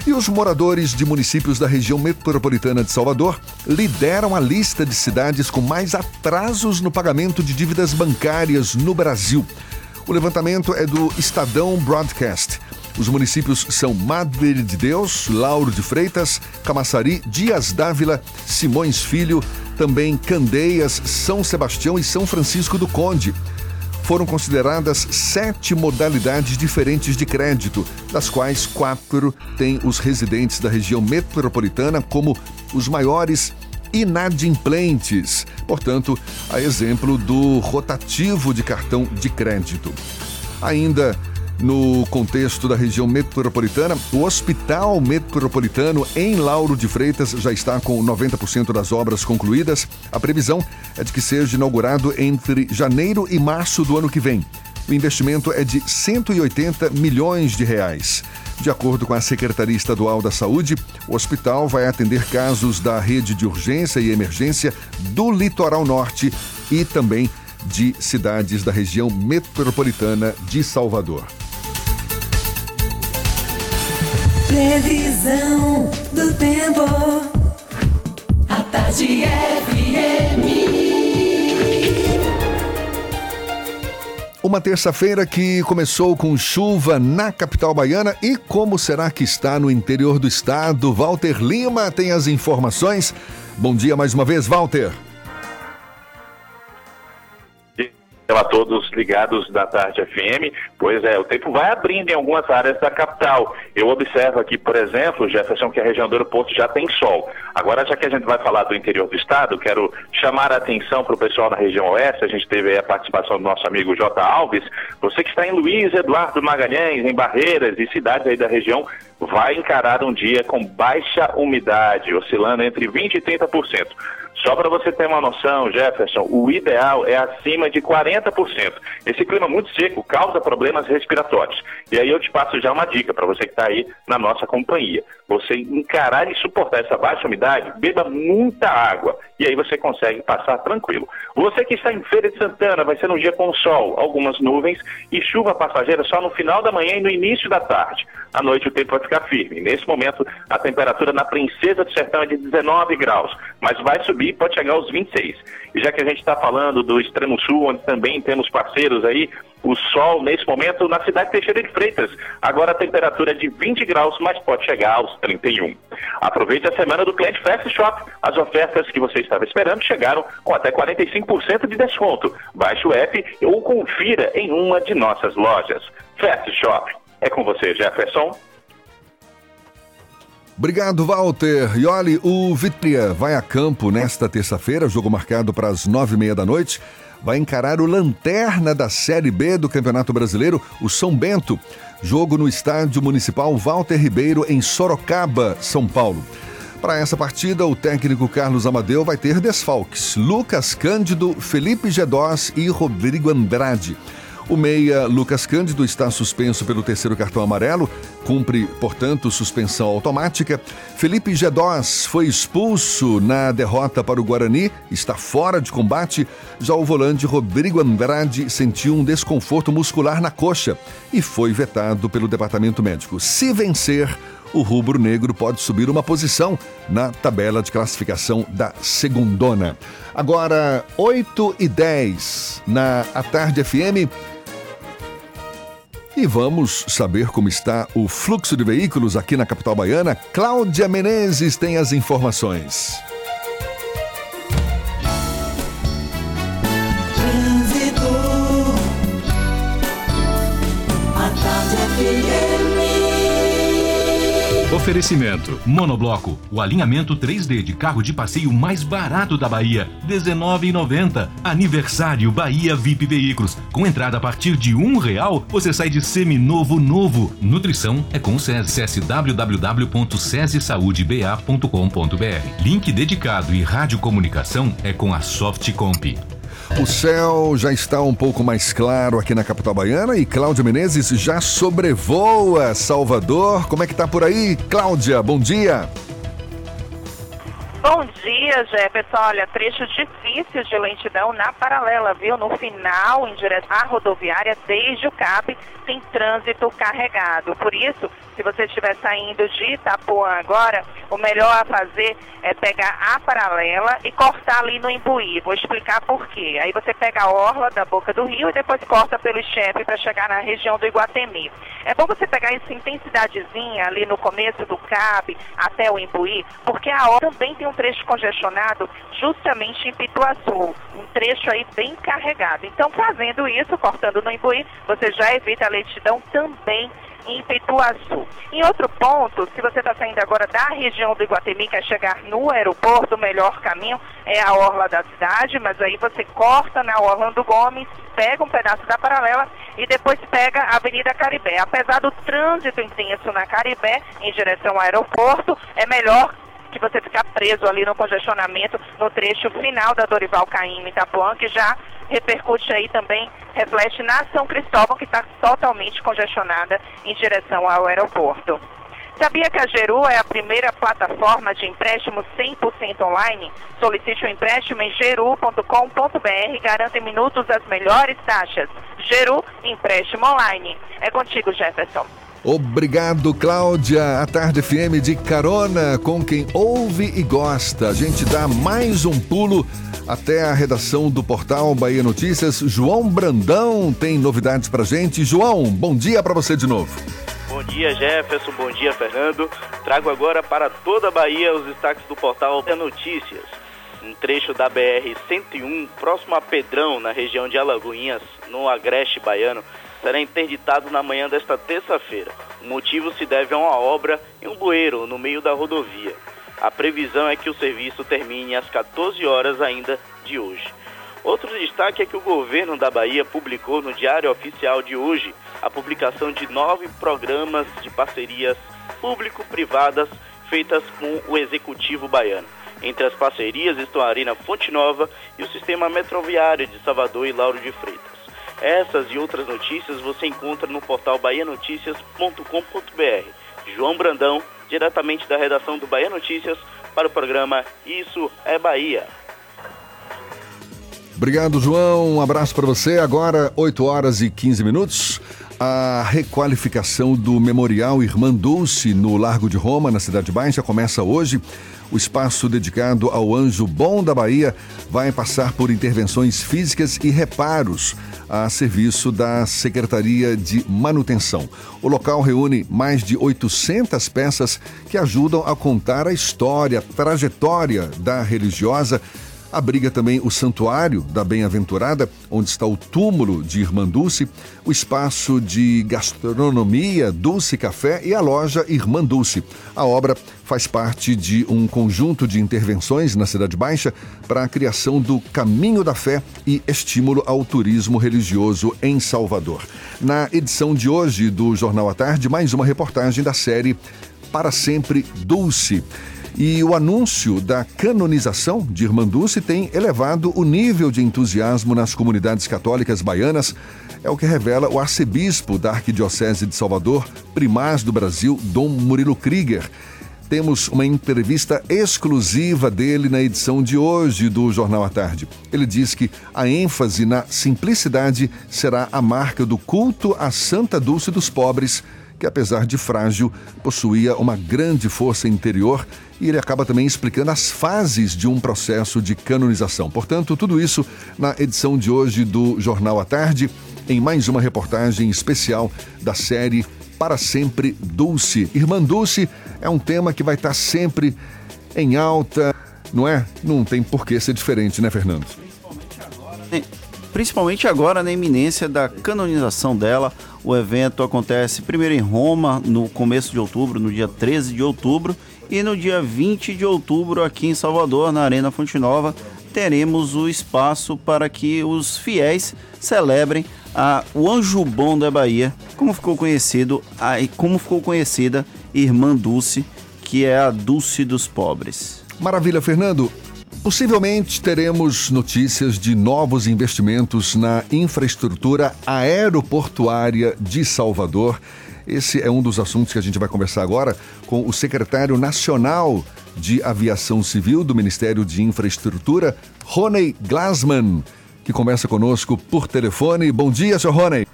E os moradores de municípios da região metropolitana de Salvador lideram a lista de cidades com mais atrasos no pagamento de dívidas bancárias no Brasil. O levantamento é do Estadão Broadcast. Os municípios são Madre de Deus, Lauro de Freitas, Camaçari, Dias Dávila, Simões Filho, também Candeias, São Sebastião e São Francisco do Conde foram consideradas sete modalidades diferentes de crédito, das quais quatro têm os residentes da região metropolitana como os maiores inadimplentes, portanto, a exemplo do rotativo de cartão de crédito. Ainda no contexto da região metropolitana, o Hospital Metropolitano em Lauro de Freitas já está com 90% das obras concluídas. A previsão é de que seja inaugurado entre janeiro e março do ano que vem. O investimento é de 180 milhões de reais. De acordo com a Secretaria Estadual da Saúde, o hospital vai atender casos da rede de urgência e emergência do litoral norte e também de cidades da região metropolitana de Salvador. Previsão do tempo. A tarde FM. Uma terça-feira que começou com chuva na capital baiana e como será que está no interior do estado? Walter Lima tem as informações. Bom dia mais uma vez, Walter. A todos ligados da Tarde FM. Pois é, o tempo vai abrindo em algumas áreas da capital. Eu observo aqui, por exemplo, Jefferson, que a região do aeroporto já tem sol. Agora, já que a gente vai falar do interior do estado, quero chamar a atenção para o pessoal na região oeste. A gente teve a participação do nosso amigo J. Alves. Você que está em Luiz Eduardo Magalhães, em Barreiras e cidades aí da região, vai encarar um dia com baixa umidade, oscilando entre 20% e 30%. Só para você ter uma noção, Jefferson, o ideal é acima de 40%. Esse clima muito seco causa problemas respiratórios. E aí eu te passo já uma dica para você que está aí na nossa companhia. Você encarar e suportar essa baixa umidade, beba muita água. E aí você consegue passar tranquilo. Você que está em Feira de Santana, vai ser um dia com sol, algumas nuvens e chuva passageira só no final da manhã e no início da tarde. À noite o tempo vai ficar firme. Nesse momento, a temperatura na Princesa do Sertão é de 19 graus, mas vai subir e pode chegar aos 26. E já que a gente está falando do extremo sul, onde também temos parceiros aí, o sol nesse momento na cidade de Teixeira de Freitas. Agora a temperatura é de 20 graus, mas pode chegar aos 31. Aproveite a semana do Cliente Fast Shop. As ofertas que você estava esperando chegaram com até 45% de desconto. Baixe o app ou confira em uma de nossas lojas. Fast Shop. É com você, Jefferson. Obrigado, Walter. E olhe, o Vitria vai a campo nesta terça-feira, jogo marcado para as nove e meia da noite. Vai encarar o lanterna da Série B do Campeonato Brasileiro, o São Bento. Jogo no Estádio Municipal Walter Ribeiro, em Sorocaba, São Paulo. Para essa partida, o técnico Carlos Amadeu vai ter desfalques: Lucas Cândido, Felipe Gedós e Rodrigo Andrade. O meia Lucas Cândido está suspenso pelo terceiro cartão amarelo, cumpre, portanto, suspensão automática. Felipe Gedós foi expulso na derrota para o Guarani, está fora de combate. Já o volante Rodrigo Andrade sentiu um desconforto muscular na coxa e foi vetado pelo departamento médico. Se vencer, o rubro-negro pode subir uma posição na tabela de classificação da segundona. Agora, 8 e 10 na A Tarde FM. E vamos saber como está o fluxo de veículos aqui na capital baiana. Cláudia Menezes tem as informações. Oferecimento: Monobloco, o alinhamento 3D de carro de passeio mais barato da Bahia, R$19,90. Aniversário Bahia VIP Veículos. Com entrada a partir de um real, você sai de seminovo novo. Nutrição é com o SESI. Acesse www.sesisaudeba.com.br. Link dedicado e radiocomunicação é com a Softcomp. O céu já está um pouco mais claro aqui na capital baiana e Cláudia Menezes já sobrevoa Salvador. Como é que tá por aí, Cláudia? Bom dia. Bom dia, Jefferson. Olha, trecho difícil de lentidão na paralela, viu? No final, em direção à rodoviária, desde o CAP, tem trânsito carregado. Por isso, se você estiver saindo de Itapuã agora, o melhor a fazer é pegar a paralela e cortar ali no Imbuí. Vou explicar por quê. Aí você pega a orla da boca do rio e depois corta pelo chefe para chegar na região do Iguatemi. É bom você pegar essa intensidadezinha ali no começo do CAB até o Imbuí, porque a orla também tem um trecho congestionado justamente em Pituaçu. Um trecho aí bem carregado. Então, fazendo isso, cortando no Imbuí, você já evita a lentidão também em Pituaçu. Em outro ponto, se você está saindo agora da região do Iguatemi, quer chegar no aeroporto, o melhor caminho é a orla da cidade, mas aí você corta na Orlando Gomes, pega um pedaço da paralela e depois pega a Avenida Caribé. Apesar do trânsito intenso na Caribé, em direção ao aeroporto, é melhor que você ficar preso ali no congestionamento no trecho final da Dorival Caim Itapuã, que já repercute aí também, reflete na São Cristóvão, que está totalmente congestionada em direção ao aeroporto. Sabia que a Geru é a primeira plataforma de empréstimo 100% online? Solicite o um empréstimo em geru.com.br garanta em minutos as melhores taxas. Geru, empréstimo online. É contigo, Jefferson. Obrigado, Cláudia. A Tarde FM de carona com quem ouve e gosta. A gente dá mais um pulo até a redação do portal Bahia Notícias. João Brandão tem novidades pra gente. João, bom dia para você de novo. Bom dia, Jefferson. Bom dia, Fernando. Trago agora para toda a Bahia os destaques do portal Bahia Notícias. Um trecho da BR-101, próximo a Pedrão, na região de Alagoinhas, no Agreste Baiano, será interditado na manhã desta terça-feira. O motivo se deve a uma obra em um bueiro no meio da rodovia. A previsão é que o serviço termine às 14 horas ainda de hoje. Outro destaque é que o governo da Bahia publicou no Diário Oficial de hoje a publicação de nove programas de parcerias público-privadas feitas com o Executivo baiano. Entre as parcerias estão a Arena Fonte Nova e o Sistema Metroviário de Salvador e Lauro de Freitas. Essas e outras notícias você encontra no portal bahianoticias.com.br. João Brandão, diretamente da redação do Bahia Notícias, para o programa Isso é Bahia. Obrigado, João. Um abraço para você. Agora, 8 horas e 15 minutos. A requalificação do Memorial Irmã Dulce no Largo de Roma, na Cidade Baixa, começa hoje. O espaço dedicado ao Anjo Bom da Bahia vai passar por intervenções físicas e reparos a serviço da Secretaria de Manutenção. O local reúne mais de 800 peças que ajudam a contar a história, a trajetória da religiosa Abriga também o Santuário da Bem-Aventurada, onde está o túmulo de Irmã Dulce, o espaço de gastronomia Dulce Café e a loja Irmã Dulce. A obra faz parte de um conjunto de intervenções na Cidade Baixa para a criação do Caminho da Fé e estímulo ao turismo religioso em Salvador. Na edição de hoje do Jornal à Tarde, mais uma reportagem da série Para Sempre Dulce. E o anúncio da canonização de Irmã Dulce tem elevado o nível de entusiasmo nas comunidades católicas baianas. É o que revela o arcebispo da Arquidiocese de Salvador, primaz do Brasil, Dom Murilo Krieger. Temos uma entrevista exclusiva dele na edição de hoje do Jornal à Tarde. Ele diz que a ênfase na simplicidade será a marca do culto à Santa Dulce dos Pobres que apesar de frágil, possuía uma grande força interior e ele acaba também explicando as fases de um processo de canonização. Portanto, tudo isso na edição de hoje do Jornal à Tarde, em mais uma reportagem especial da série Para Sempre Dulce. Irmã Dulce é um tema que vai estar sempre em alta, não é? Não tem por que ser diferente, né, Fernando? Principalmente agora na iminência da canonização dela o evento acontece primeiro em Roma, no começo de outubro, no dia 13 de outubro, e no dia 20 de outubro, aqui em Salvador, na Arena Fonte Nova, teremos o espaço para que os fiéis celebrem a, o Anjo Bom da Bahia, como ficou conhecido, a, como ficou conhecida Irmã Dulce, que é a Dulce dos pobres. Maravilha, Fernando. Possivelmente teremos notícias de novos investimentos na infraestrutura aeroportuária de Salvador. Esse é um dos assuntos que a gente vai conversar agora com o secretário nacional de Aviação Civil do Ministério de Infraestrutura, Rony Glassman, que conversa conosco por telefone. Bom dia, senhor Rony.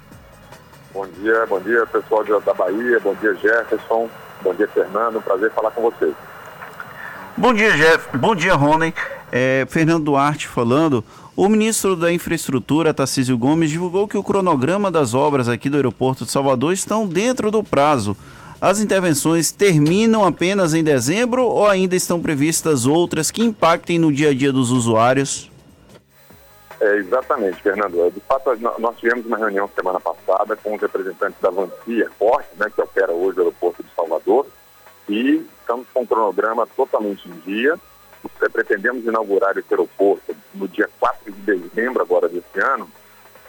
Bom dia, bom dia, pessoal da Bahia, bom dia, Jefferson, bom dia, Fernando, prazer falar com vocês. Bom dia, Jeff. Bom dia, Rony. É, Fernando Duarte falando. O ministro da Infraestrutura, Tarcísio Gomes, divulgou que o cronograma das obras aqui do aeroporto de Salvador estão dentro do prazo. As intervenções terminam apenas em dezembro ou ainda estão previstas outras que impactem no dia a dia dos usuários? É, exatamente, Fernando. É, de fato, nós tivemos uma reunião semana passada com os representantes da Vancia Forte, né, que opera hoje o aeroporto de Salvador, e estamos com um cronograma totalmente em dia pretendemos inaugurar esse aeroporto no dia 4 de dezembro agora desse ano,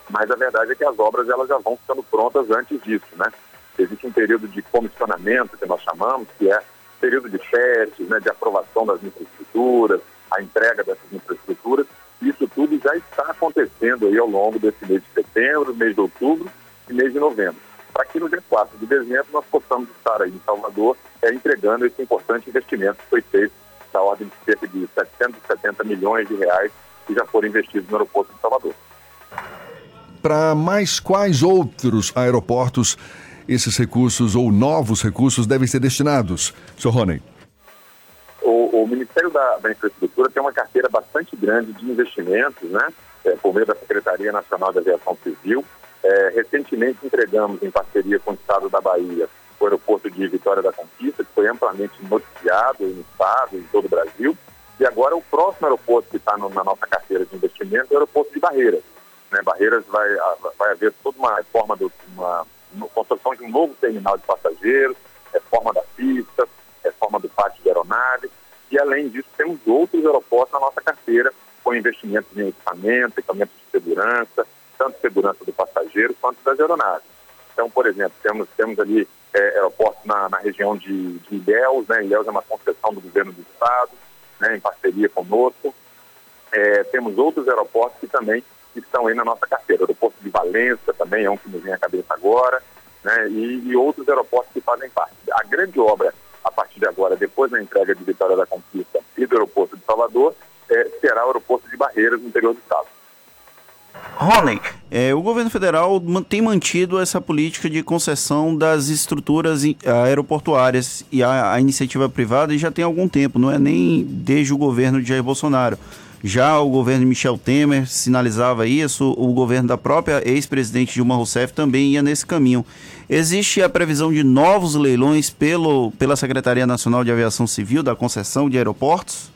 mas a verdade é que as obras elas já vão ficando prontas antes disso, né? Existe um período de comissionamento, que nós chamamos, que é período de testes, né, de aprovação das infraestruturas, a entrega dessas infraestruturas. Isso tudo já está acontecendo aí ao longo desse mês de setembro, mês de outubro e mês de novembro. Para que no dia 4 de dezembro nós possamos estar aí em Salvador é, entregando esse importante investimento que foi feito da ordem de cerca de 770 milhões de reais que já foram investidos no aeroporto de Salvador. Para mais quais outros aeroportos esses recursos ou novos recursos devem ser destinados, Sr. Rony? O, o Ministério da, da, Infraestrutura tem uma carteira bastante grande de investimentos, né? É, por meio da Secretaria Nacional de Aviação Civil. É, recentemente entregamos, em parceria com o Estado da Bahia, o aeroporto de Vitória da Conquista, que foi amplamente noticiado no Estado, em todo o Brasil. E agora o próximo aeroporto que está na nossa carteira de investimento é o aeroporto de Barreiras. Né? Barreiras vai, vai haver toda uma reforma, do, uma, uma construção de um novo terminal de passageiros, reforma da pista, reforma do pátio de aeronaves. E além disso, temos outros aeroportos na nossa carteira, com investimentos em equipamento, equipamentos de segurança, tanto segurança do passageiro quanto das aeronaves. Então, por exemplo, temos, temos ali é, aeroportos na, na, região de, de Ilhéus, né? Ilhéus é uma concessão do governo do estado. né, em parceria conosco. É, temos outros aeroportos que também estão aí na nossa carteira. O aeroporto de Valença também é um que me vem à cabeça agora, né, e, e outros aeroportos que fazem parte. A grande obra, a partir de agora, depois da entrega de Vitória da Conquista e do aeroporto de Salvador, é, será o aeroporto de Barreiras, no interior do estado. Rony, é, o governo federal tem mantido essa política de concessão das estruturas aeroportuárias e a, a, iniciativa privada já tem algum tempo, não é nem desde o governo de Jair Bolsonaro. Já o governo Michel Temer sinalizava isso, o governo da própria ex-presidente Dilma Rousseff também ia nesse caminho. Existe a previsão de novos leilões pelo, pela Secretaria Nacional de Aviação Civil da concessão de aeroportos?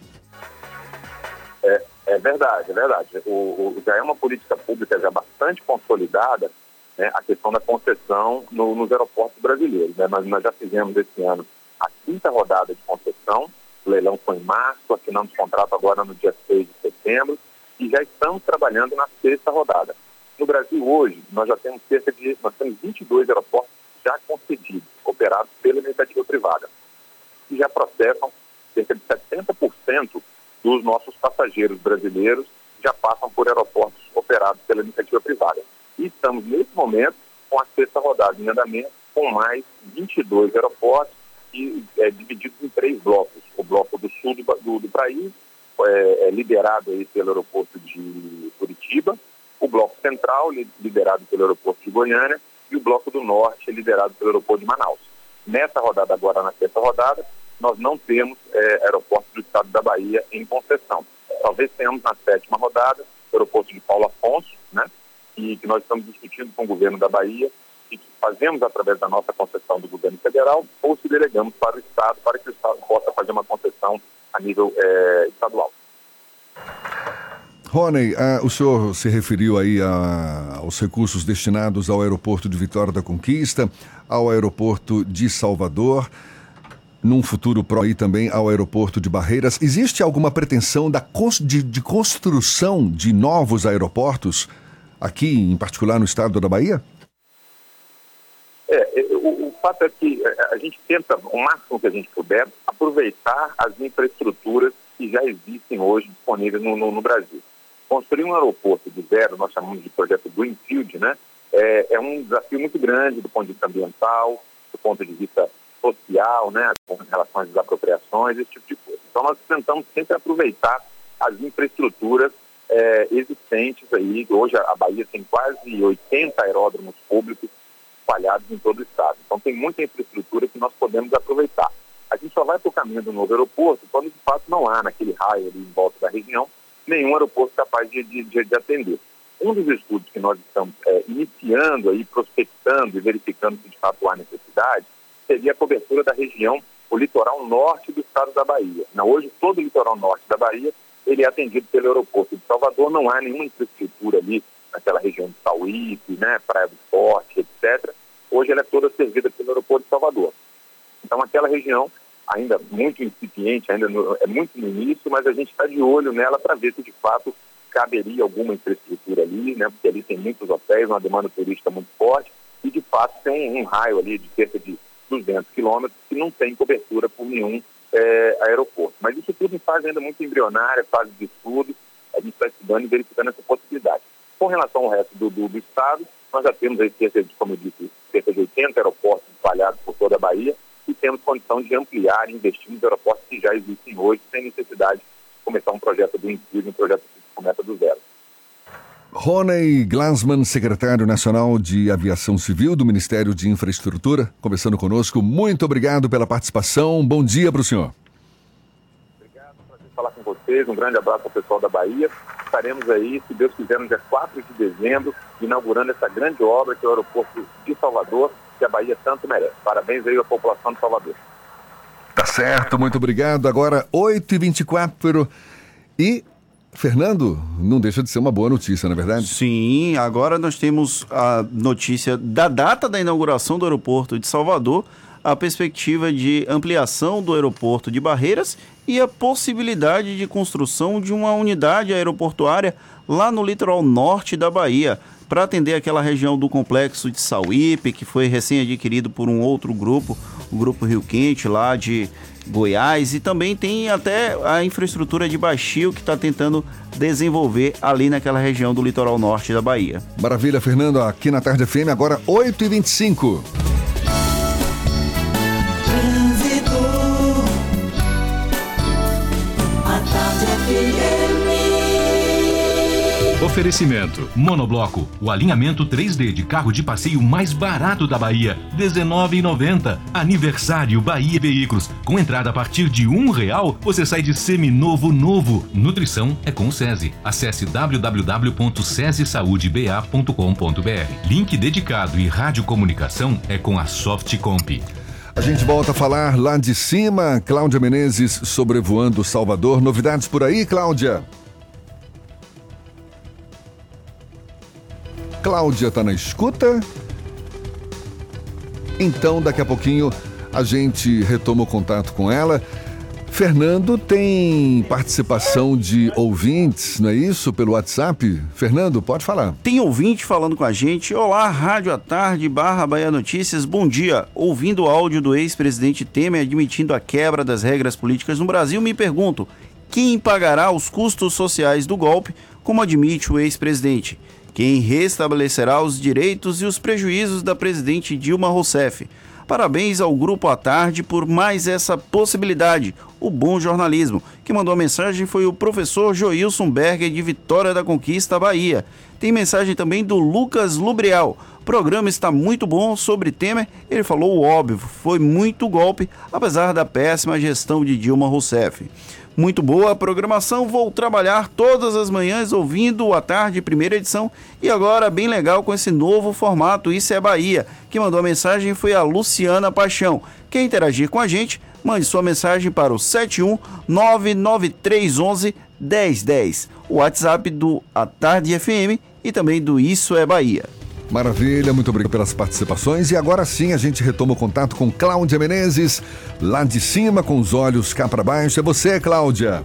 É verdade, é verdade. O, o, já é uma política pública já bastante consolidada né, a questão da concessão no, nos aeroportos brasileiros. Né? Nós, nós já fizemos esse ano a quinta rodada de concessão, o leilão foi em março, assinamos contrato agora no dia 6 de setembro e já estamos trabalhando na sexta rodada. No Brasil hoje, nós já temos cerca de, nós temos 22 aeroportos já concedidos, operados pela iniciativa privada, que já processam cerca de 70% dos nossos passageiros brasileiros já passam por aeroportos operados pela iniciativa privada. E estamos, nesse momento, com a sexta rodada em andamento, com mais 22 aeroportos e, é, divididos em três blocos. O bloco do sul do, do, do país, é, é, liderado aí pelo aeroporto de Curitiba, o bloco central, liderado pelo aeroporto de Goiânia, e o bloco do norte, liderado pelo aeroporto de Manaus. Nessa rodada agora, na sexta rodada, nós não temos é, aeroporto do estado da Bahia em concessão. Talvez tenhamos na sétima rodada o aeroporto de Paulo Afonso, né, e que nós estamos discutindo com o governo da Bahia e que fazemos através da nossa concessão do governo federal ou se delegamos para o estado para que o estado possa fazer uma concessão a nível é, estadual. Rony, uh, o senhor se referiu aí a, aos recursos destinados ao aeroporto de Vitória da Conquista, ao aeroporto de Salvador num futuro pro aí também ao aeroporto de Barreiras. Existe alguma pretensão da, de, de construção de novos aeroportos aqui, em particular no estado da Bahia? É, é o, o, fato é que é, a gente tenta, o máximo que a gente puder, aproveitar as infraestruturas que já existem hoje disponíveis no, no, no Brasil. Construir um aeroporto do zero, nós chamamos de projeto Greenfield, né? É, é um desafio muito grande do ponto de vista ambiental, do ponto de vista social, né, com relação às desapropriações, esse tipo de coisa. Então nós tentamos sempre aproveitar as infraestruturas é, existentes aí. Hoje a Bahia tem quase 80 aeródromos públicos espalhados em todo o estado. Então tem muita infraestrutura que nós podemos aproveitar. A gente só vai para o caminho do novo aeroporto quando de fato não há naquele raio ali em volta da região nenhum aeroporto capaz de, de, de atender. Um dos estudos que nós estamos é, iniciando aí, prospectando e verificando se de fato há necessidade, seria a cobertura da região, o litoral norte do estado da Bahia. Não, hoje, todo o litoral norte da Bahia ele é atendido pelo aeroporto de Salvador, não há nenhuma infraestrutura ali naquela região de Sauípe, né, Praia do Forte, etc. Hoje ela é toda servida pelo aeroporto de Salvador. Então aquela região ainda muito incipiente, ainda no, é muito no início, mas a gente está de olho nela para ver se de fato caberia alguma infraestrutura ali, né, porque ali tem muitos hotéis, uma demanda turística muito forte e de fato tem um raio ali de cerca de 200 quilômetros que não tem cobertura por nenhum é, aeroporto. Mas isso tudo em fase ainda muito embrionária, fase de estudo, a gente está estudando e verificando essa possibilidade. Com relação ao resto do, do, do estado, nós já temos aí cerca de, como eu disse, cerca de 80 aeroportos espalhados por toda a Bahia e temos condição de ampliar e investir nos aeroportos que já existem hoje, sem necessidade de começar um projeto do incrível, um projeto que começa do zero. Rony Glasman, secretário nacional de Aviação Civil do Ministério de Infraestrutura, conversando conosco. Muito obrigado pela participação. Bom dia para o senhor. Obrigado, prazer falar com vocês. Um grande abraço ao pessoal da Bahia. Estaremos aí, se Deus quiser, no dia 4 de dezembro, inaugurando essa grande obra que é o aeroporto de Salvador, que a Bahia tanto merece. Parabéns aí à população de Salvador. Tá certo, muito obrigado. Agora, 8h24 e Fernando, não deixa de ser uma boa notícia, não é verdade? Sim, agora nós temos a notícia da data da inauguração do aeroporto de Salvador, a perspectiva de ampliação do aeroporto de Barreiras e a possibilidade de construção de uma unidade aeroportuária lá no litoral norte da Bahia, para atender aquela região do complexo de Sauípe, que foi recém-adquirido por um outro grupo, o Grupo Rio Quente, lá de Goiás e também tem até a infraestrutura de baixio que está tentando desenvolver ali naquela região do litoral norte da Bahia. Maravilha, Fernando. Aqui na Tarde FM, agora 8h25. Oferecimento: Monobloco, o alinhamento 3D de carro de passeio mais barato da Bahia, R$19,90. Aniversário Bahia Veículos, com entrada a partir de um real, você sai de seminovo novo. Nutrição é com o SESI. Acesse www.sesesaudeba.com.br. Link dedicado e radiocomunicação é com a Softcomp. A gente volta a falar lá de cima. Cláudia Menezes sobrevoando Salvador. Novidades por aí, Cláudia? Cláudia está na escuta? Então, daqui a pouquinho a gente retoma o contato com ela. Fernando tem participação de ouvintes, não é isso? Pelo WhatsApp? Fernando, pode falar. Tem ouvinte falando com a gente. Olá, Rádio à Tarde, barra Bahia Notícias, bom dia. Ouvindo o áudio do ex-presidente Temer admitindo a quebra das regras políticas no Brasil, me pergunto, quem pagará os custos sociais do golpe, como admite o ex-presidente? Quem restabelecerá os direitos e os prejuízos da presidente Dilma Rousseff. Parabéns ao Grupo à Tarde por mais essa possibilidade, o bom jornalismo. Quem mandou a mensagem foi o professor Joilson Berger de Vitória da Conquista, Bahia. Tem mensagem também do Lucas Lubrial. O programa está muito bom sobre Temer. Ele falou o óbvio, foi muito golpe, apesar da péssima gestão de Dilma Rousseff. Muito boa a programação, vou trabalhar todas as manhãs ouvindo a tarde, primeira edição, e agora bem legal com esse novo formato, Isso é Bahia. Quem mandou a mensagem foi a Luciana Paixão. Quer interagir com a gente? Mande sua mensagem para o 7199311 1010, o WhatsApp do A Tarde FM e também do Isso é Bahia. Maravilha, muito obrigado pelas participações. E agora sim a gente retoma o contato com Cláudia Menezes, lá de cima, com os olhos cá para baixo. É você, Cláudia.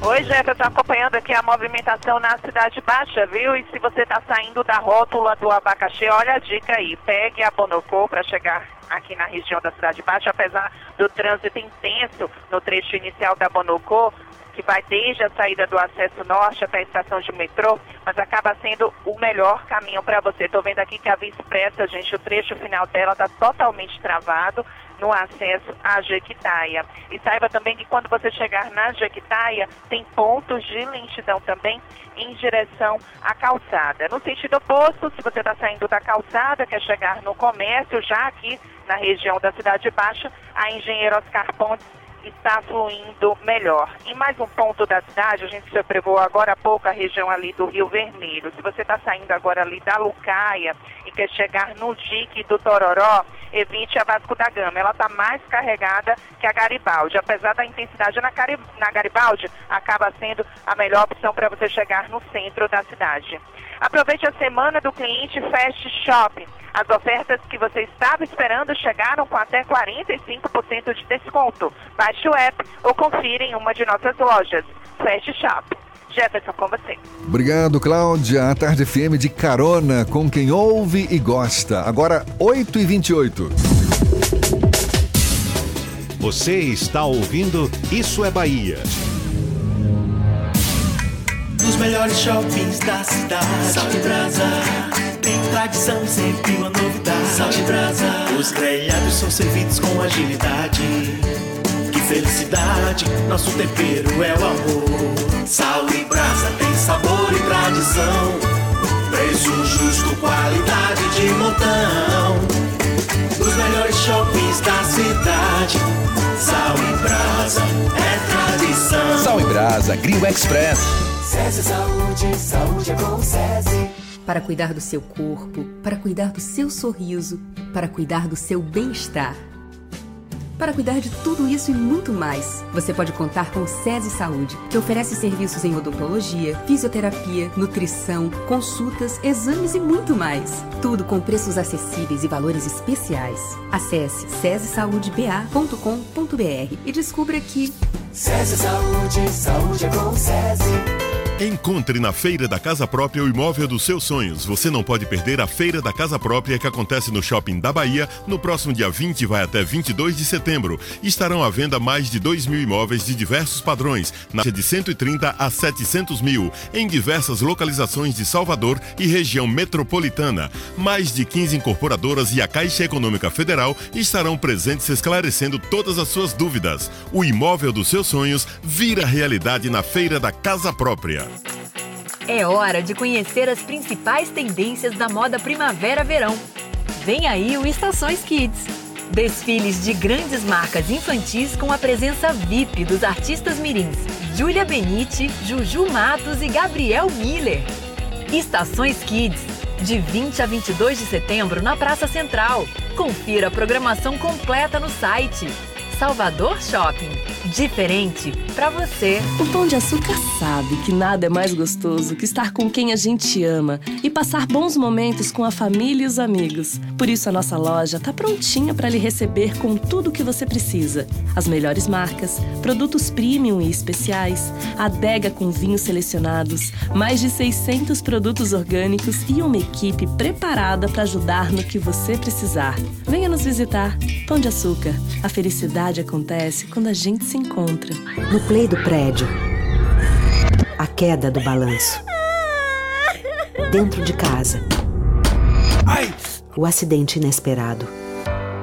Oi, Jeff, eu acompanhando aqui a movimentação na Cidade Baixa, viu? E se você está saindo da rótula do abacaxi, olha a dica aí. Pegue a Bonocô para chegar aqui na região da Cidade Baixa, apesar do trânsito intenso no trecho inicial da Bonocô, que vai desde a saída do acesso norte até a estação de metrô, mas acaba sendo o melhor caminho para você. Estou vendo aqui que a Via Expressa, gente, o trecho final dela está totalmente travado no acesso à Jequitaia. E saiba também que quando você chegar na Jequitaia, tem pontos de lentidão também em direção à calçada. No sentido oposto, se você está saindo da calçada, quer chegar no comércio, já aqui na região da Cidade Baixa, a Engenheiro Oscar Pontes está fluindo melhor. E mais um ponto da cidade, a gente sobrevoou agora há pouco a região ali do Rio Vermelho. Se você está saindo agora ali da Lucaia e quer chegar no dique do Tororó, evite a Vasco da Gama. Ela está mais carregada que a Garibaldi. Apesar da intensidade na, Cari na Garibaldi, acaba sendo a melhor opção para você chegar no centro da cidade. Aproveite a semana do cliente Fast Shop. As ofertas que você estava esperando chegaram com até 45% de desconto. Baixe o app ou confira em uma de nossas lojas. Fast Shop. Jefferson, com você. Obrigado, Cláudia. A Tarde FM de carona com quem ouve e gosta. Agora, 8h28. Você está ouvindo Isso é Bahia. Os melhores shoppings da cidade. Salve Brasa. Tem tradição e sempre uma novidade. Salve Brasa. Os grelhados são servidos com agilidade. Que felicidade, nosso tempero é o amor. Sal e Brasa tem sabor e tradição. Preço justo, qualidade de montão. Os melhores shoppings da cidade. Sal e Brasa é tradição. Sal e Brasa, Grill Express. SESI Saúde, saúde é com SESI. Para cuidar do seu corpo, para cuidar do seu sorriso, para cuidar do seu bem-estar. Para cuidar de tudo isso e muito mais, você pode contar com o SESI Saúde, que oferece serviços em odontologia, fisioterapia, nutrição, consultas, exames e muito mais. Tudo com preços acessíveis e valores especiais. Acesse sesesaudeba.com.br e descubra que SESI Saúde, saúde é com SESI. Encontre na Feira da Casa Própria o imóvel dos seus sonhos. Você não pode perder a Feira da Casa Própria que acontece no Shopping da Bahia no próximo dia 20 e vai até 22 de setembro. Estarão à venda mais de 2 mil imóveis de diversos padrões, na de 130 a 700 mil, em diversas localizações de Salvador e região metropolitana. Mais de 15 incorporadoras e a Caixa Econômica Federal estarão presentes esclarecendo todas as suas dúvidas. O imóvel dos seus sonhos vira realidade na Feira da Casa Própria. É hora de conhecer as principais tendências da moda primavera-verão. Vem aí o Estações Kids. Desfiles de grandes marcas infantis com a presença VIP dos artistas mirins Júlia Benite, Juju Matos e Gabriel Miller. Estações Kids, de 20 a 22 de setembro na Praça Central. Confira a programação completa no site Salvador Shopping diferente para você. O Pão de Açúcar sabe que nada é mais gostoso que estar com quem a gente ama e passar bons momentos com a família e os amigos. Por isso a nossa loja está prontinha para lhe receber com tudo o que você precisa. As melhores marcas, produtos premium e especiais, adega com vinhos selecionados, mais de 600 produtos orgânicos e uma equipe preparada para ajudar no que você precisar. Venha nos visitar. Pão de Açúcar. A felicidade acontece quando a gente se encontra. No play do prédio. A queda do balanço. Dentro de casa. O acidente inesperado.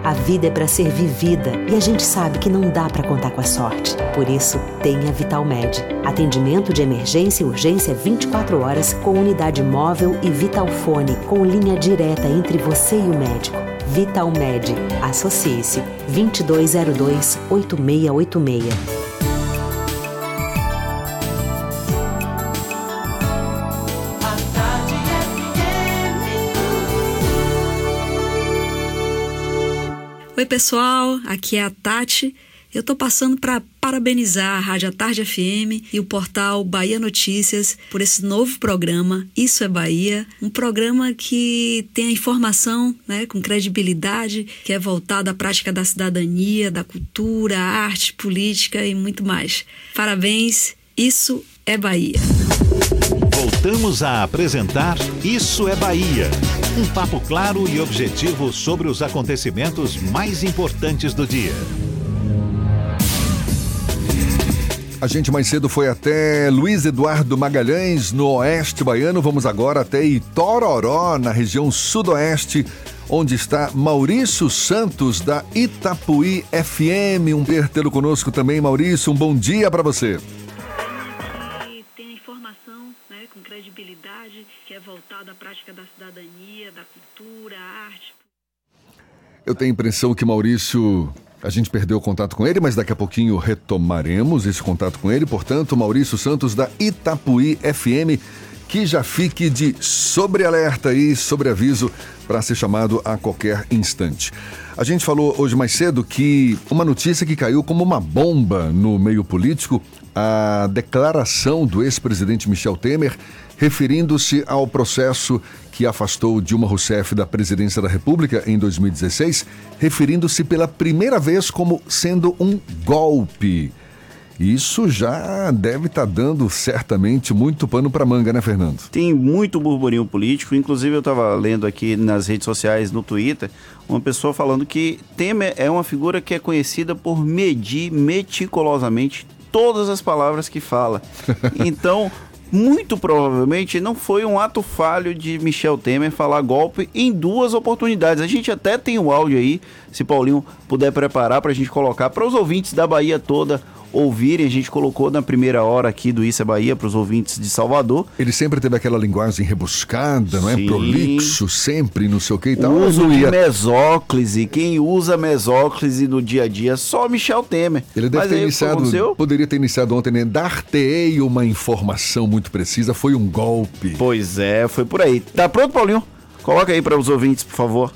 A vida é para ser vivida e a gente sabe que não dá para contar com a sorte. Por isso, tenha Vitalmed. Atendimento de emergência e urgência 24 horas com unidade móvel e Vitalfone com linha direta entre você e o médico. Vitalmed. Associe-se 2202 8686. Oi, pessoal, aqui é a Tati. Eu estou passando para parabenizar a Rádio Tarde FM e o portal Bahia Notícias por esse novo programa Isso é Bahia, um programa que tem a informação né, com credibilidade, que é voltado à prática da cidadania, da cultura, arte, política e muito mais. Parabéns, Isso é Bahia. Voltamos a apresentar Isso é Bahia. Um papo claro e objetivo sobre os acontecimentos mais importantes do dia. A gente mais cedo foi até Luiz Eduardo Magalhães, no oeste baiano. Vamos agora até Itororó, na região sudoeste, onde está Maurício Santos, da Itapuí FM. Um prazer tê-lo conosco também, Maurício. Um bom dia para você. Voltada à prática da cidadania, da cultura, arte. Eu tenho a impressão que Maurício a gente perdeu o contato com ele, mas daqui a pouquinho retomaremos esse contato com ele. Portanto, Maurício Santos da Itapuí FM, que já fique de sobrealerta e sobreaviso para ser chamado a qualquer instante. A gente falou hoje mais cedo que uma notícia que caiu como uma bomba no meio político, a declaração do ex-presidente Michel Temer referindo-se ao processo que afastou Dilma Rousseff da presidência da República em 2016, referindo-se pela primeira vez como sendo um golpe. Isso já deve estar tá dando certamente muito pano para manga, né, Fernando? Tem muito burburinho político. Inclusive, eu estava lendo aqui nas redes sociais, no Twitter, uma pessoa falando que Temer é uma figura que é conhecida por medir meticulosamente todas as palavras que fala. *laughs* Então, muito provavelmente não foi um ato falho de Michel Temer falar golpe em duas oportunidades. A gente até tem o áudio aí, se Paulinho puder preparar para a gente colocar para os ouvintes da Bahia toda ouvirem. A gente colocou na primeira hora aqui do Isso é Bahia para os ouvintes de Salvador. Ele sempre teve aquela linguagem rebuscada, não é? Prolixo, sempre, não sei o que e tal. Uso de ia... mesóclise. Quem usa mesóclise no dia a dia? Só Michel Temer. Ele deve Mas ter iniciado, poderia ter iniciado ontem, né? Dar-te-ei uma informação muito precisa, foi um golpe. Pois é, foi por aí. Tá pronto, Paulinho? Coloca aí para os ouvintes, por favor.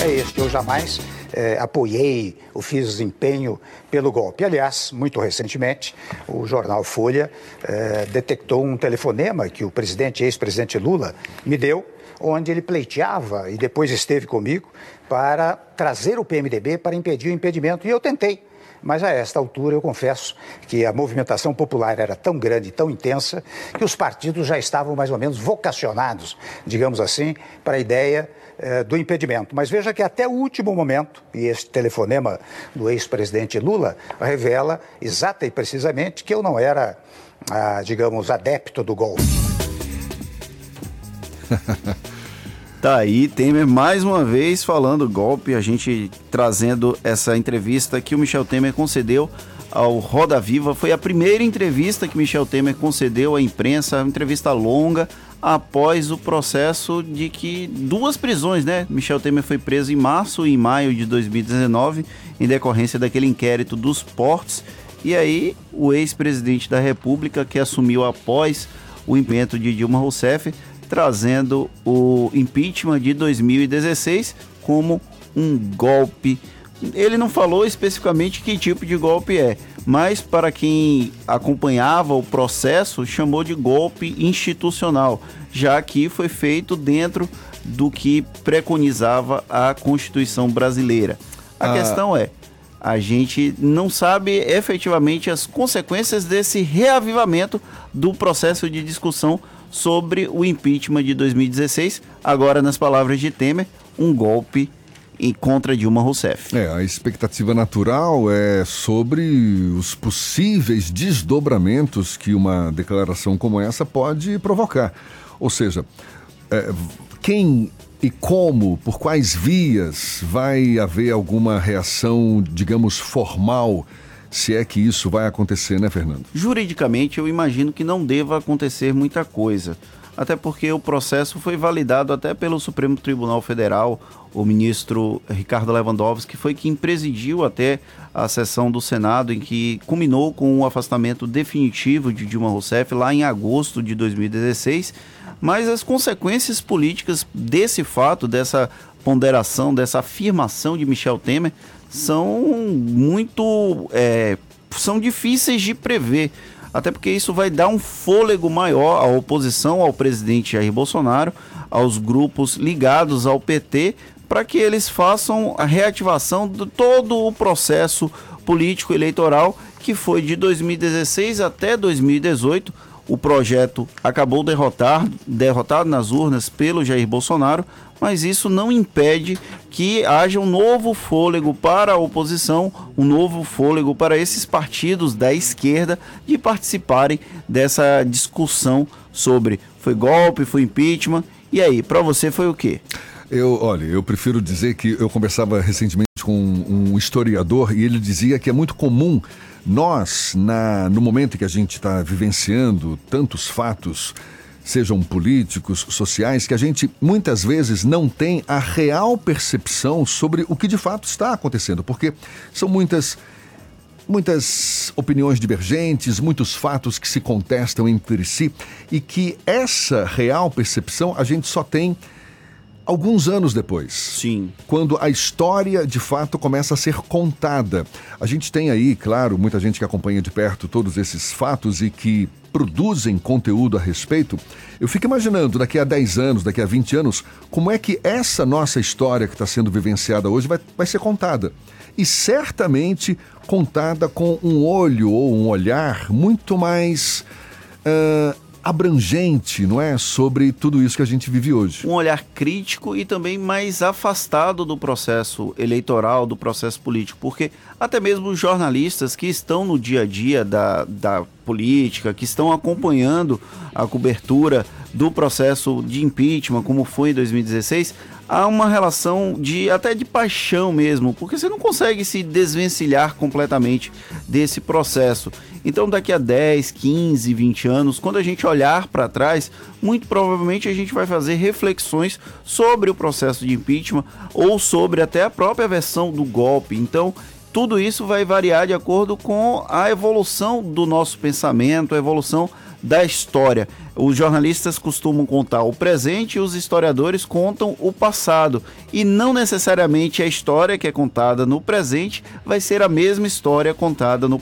é esse, eu jamais é, apoiei ou fiz empenho pelo golpe. Aliás, muito recentemente, o jornal Folha é, detectou um telefonema que o presidente, ex-presidente Lula, me deu, onde ele pleiteava e depois esteve comigo para trazer o PMDB para impedir o impedimento. E eu tentei Mas a esta altura, eu confesso que a movimentação popular era tão grande, tão intensa, que os partidos já estavam mais ou menos vocacionados, digamos assim, para a ideia eh, do impedimento. Mas veja que até o último momento, e este telefonema do ex-presidente Lula revela exata e precisamente que eu não era, ah, digamos, adepto do golpe. *laughs* Tá aí, Temer mais uma vez falando golpe, a gente trazendo essa entrevista que o Michel Temer concedeu ao Roda Viva. Foi a primeira entrevista que Michel Temer concedeu à imprensa, uma entrevista longa, após o processo de que duas prisões, né? Michel Temer foi preso em março e em maio de 2019, em decorrência daquele inquérito dos portos. E aí, o ex-presidente da República, que assumiu após o implemento de Dilma Rousseff, trazendo o impeachment de 2016 como um golpe. Ele não falou especificamente que tipo de golpe é, mas para quem acompanhava o processo, chamou de golpe institucional, já que foi feito dentro do que preconizava a Constituição brasileira. A ah. questão é, a gente não sabe efetivamente as consequências desse reavivamento do processo de discussão sobre o impeachment de 2016, agora nas palavras de Temer, um golpe em contra Dilma Rousseff. É, a expectativa natural é sobre os possíveis desdobramentos que uma declaração como essa pode provocar. Ou seja, é, quem e como, por quais vias vai haver alguma reação, digamos, formal se é que isso vai acontecer, né, Fernando? Juridicamente, eu imagino que não deva acontecer muita coisa. Até porque o processo foi validado até pelo Supremo Tribunal Federal, o ministro Ricardo Lewandowski foi quem presidiu até a sessão do Senado em que culminou com o afastamento definitivo de Dilma Rousseff lá em agosto de 2016. Mas as consequências políticas desse fato, dessa ponderação, dessa afirmação de Michel Temer, são muito. É, são difíceis de prever. Até porque isso vai dar um fôlego maior à oposição ao presidente Jair Bolsonaro, aos grupos ligados ao PT, para que eles façam a reativação de todo o processo político eleitoral que foi de 2016 até 2018. O projeto acabou derrotar, derrotado nas urnas pelo Jair Bolsonaro, mas isso não impede que haja um novo fôlego para a oposição, um novo fôlego para esses partidos da esquerda de participarem dessa discussão sobre foi golpe, foi impeachment. E aí, para você foi o quê? Eu, olha, eu prefiro dizer que eu conversava recentemente com um historiador e ele dizia que é muito comum nós, na, no momento que a gente está vivenciando tantos fatos sejam políticos, sociais, que a gente muitas vezes não tem a real percepção sobre o que de fato está acontecendo, porque são muitas muitas opiniões divergentes, muitos fatos que se contestam entre si e que essa real percepção a gente só tem alguns anos depois. Sim. Quando a história de fato começa a ser contada. A gente tem aí, claro, muita gente que acompanha de perto todos esses fatos e que produzem conteúdo a respeito. Eu fico imaginando daqui a 10 anos, daqui a 20 anos, como é que essa nossa história que está sendo vivenciada hoje vai, vai ser contada. E certamente contada com um olho ou um olhar muito mais uh, abrangente, não é, sobre tudo isso que a gente vive hoje. Um olhar crítico e também mais afastado do processo eleitoral, do processo político, porque até mesmo jornalistas que estão no dia a dia da, da política, que estão acompanhando a cobertura do processo de impeachment, como foi em 2016, há uma relação de até de paixão mesmo, porque você não consegue se desvencilhar completamente desse processo. Então, daqui a 10, 15, 20 anos, quando a gente olhar para trás, muito provavelmente a gente vai fazer reflexões sobre o processo de impeachment ou sobre até a própria versão do golpe. Então, tudo isso vai variar de acordo com a evolução do nosso pensamento, a evolução da história. Os jornalistas costumam contar o presente e os historiadores contam o passado. E não necessariamente a história que é contada no presente vai ser a mesma história contada no,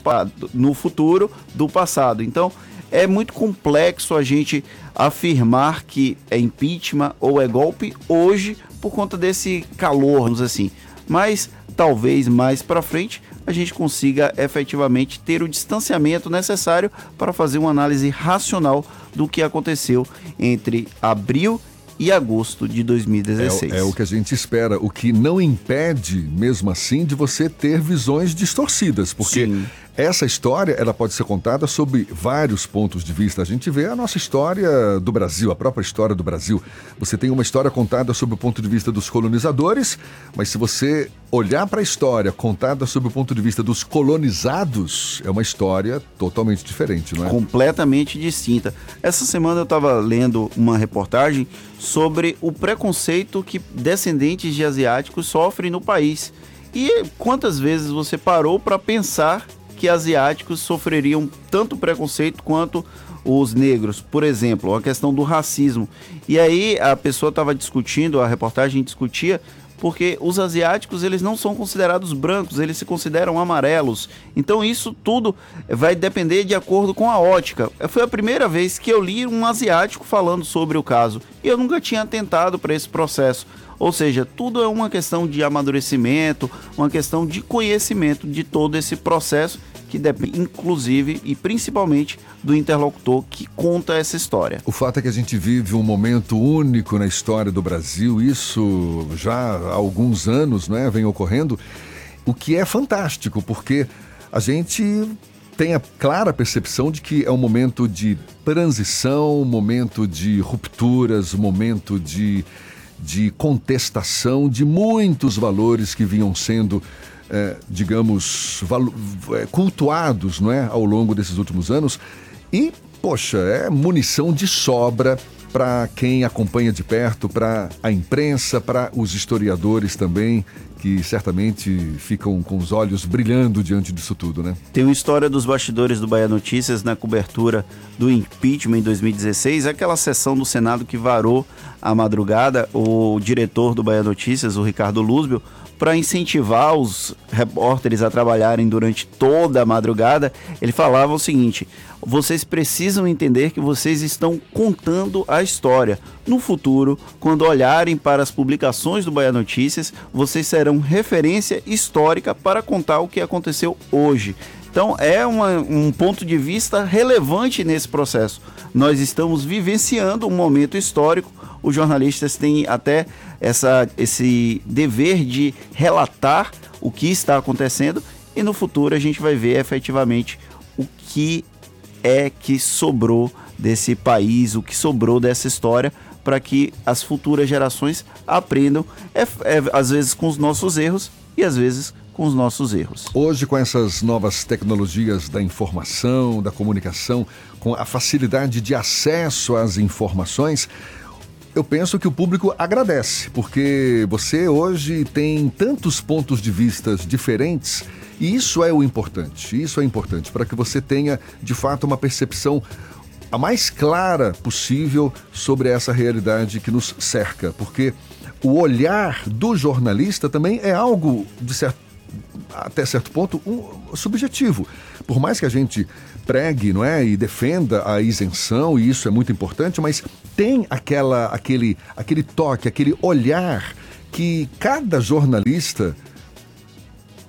no futuro do passado. Então é muito complexo a gente afirmar que é impeachment ou é golpe hoje por conta desse calor, vamos assim. Mas talvez mais para frente a gente consiga efetivamente ter o distanciamento necessário para fazer uma análise racional do que aconteceu entre abril e agosto de 2016. É, é, o que a gente espera, o que não impede, mesmo assim, de você ter visões distorcidas, porque Sim. Essa história ela pode ser contada sob vários pontos de vista. A gente vê a nossa história do Brasil, a própria história do Brasil. Você tem uma história contada sob o ponto de vista dos colonizadores, mas se você olhar para a história contada sob o ponto de vista dos colonizados, é uma história totalmente diferente, não é? Completamente distinta. Essa semana eu estava lendo uma reportagem sobre o preconceito que descendentes de asiáticos sofrem no país. E quantas vezes você parou para pensar que asiáticos sofreriam tanto preconceito quanto os negros, por exemplo, a questão do racismo. E aí a pessoa estava discutindo, a reportagem discutia porque os asiáticos eles não são considerados brancos, eles se consideram amarelos. Então isso tudo vai depender de acordo com a ótica. Foi a primeira vez que eu li um asiático falando sobre o caso e eu nunca tinha atentado para esse processo. Ou seja, tudo é uma questão de amadurecimento, uma questão de conhecimento de todo esse processo que depende, inclusive e principalmente, do interlocutor que conta essa história. O fato é que a gente vive um momento único na história do Brasil, isso já há alguns anos né, vem ocorrendo, o que é fantástico, porque a gente tem a clara percepção de que é um momento de transição, um momento de rupturas, um momento de, de contestação de muitos valores que vinham sendo é, digamos, é, cultuados não é, ao longo desses últimos anos. E, poxa, é munição de sobra para quem acompanha de perto, para a imprensa, para os historiadores também, que certamente ficam com os olhos brilhando diante disso tudo, né? Tem uma história dos bastidores do Bahia Notícias na cobertura do impeachment em 2016, aquela sessão do Senado que varou a madrugada, o diretor do Bahia Notícias, o Ricardo Luzbel, para incentivar os repórteres a trabalharem durante toda a madrugada, ele falava o seguinte: vocês precisam entender que vocês estão contando a história. No futuro, quando olharem para as publicações do Bahia Notícias, vocês serão referência histórica para contar o que aconteceu hoje. Então é uma, um ponto de vista relevante nesse processo. Nós estamos vivenciando um momento histórico. Os jornalistas têm até essa, esse dever de relatar o que está acontecendo e no futuro a gente vai ver efetivamente o que é que sobrou desse país, o que sobrou dessa história para que as futuras gerações aprendam, é, é, às vezes com os nossos erros e às vezes com os nossos erros. Hoje, com essas novas tecnologias da informação, da comunicação, com a facilidade de acesso às informações, eu penso que o público agradece, porque você hoje tem tantos pontos de vistas diferentes e isso é o importante. Isso é importante para que você tenha de fato uma percepção a mais clara possível sobre essa realidade que nos cerca, porque o olhar do jornalista também é algo de certo até certo ponto um, subjetivo. Por mais que a gente pregue, não é, e defenda a isenção e isso é muito importante, mas tem aquela, aquele, aquele toque, aquele olhar que cada jornalista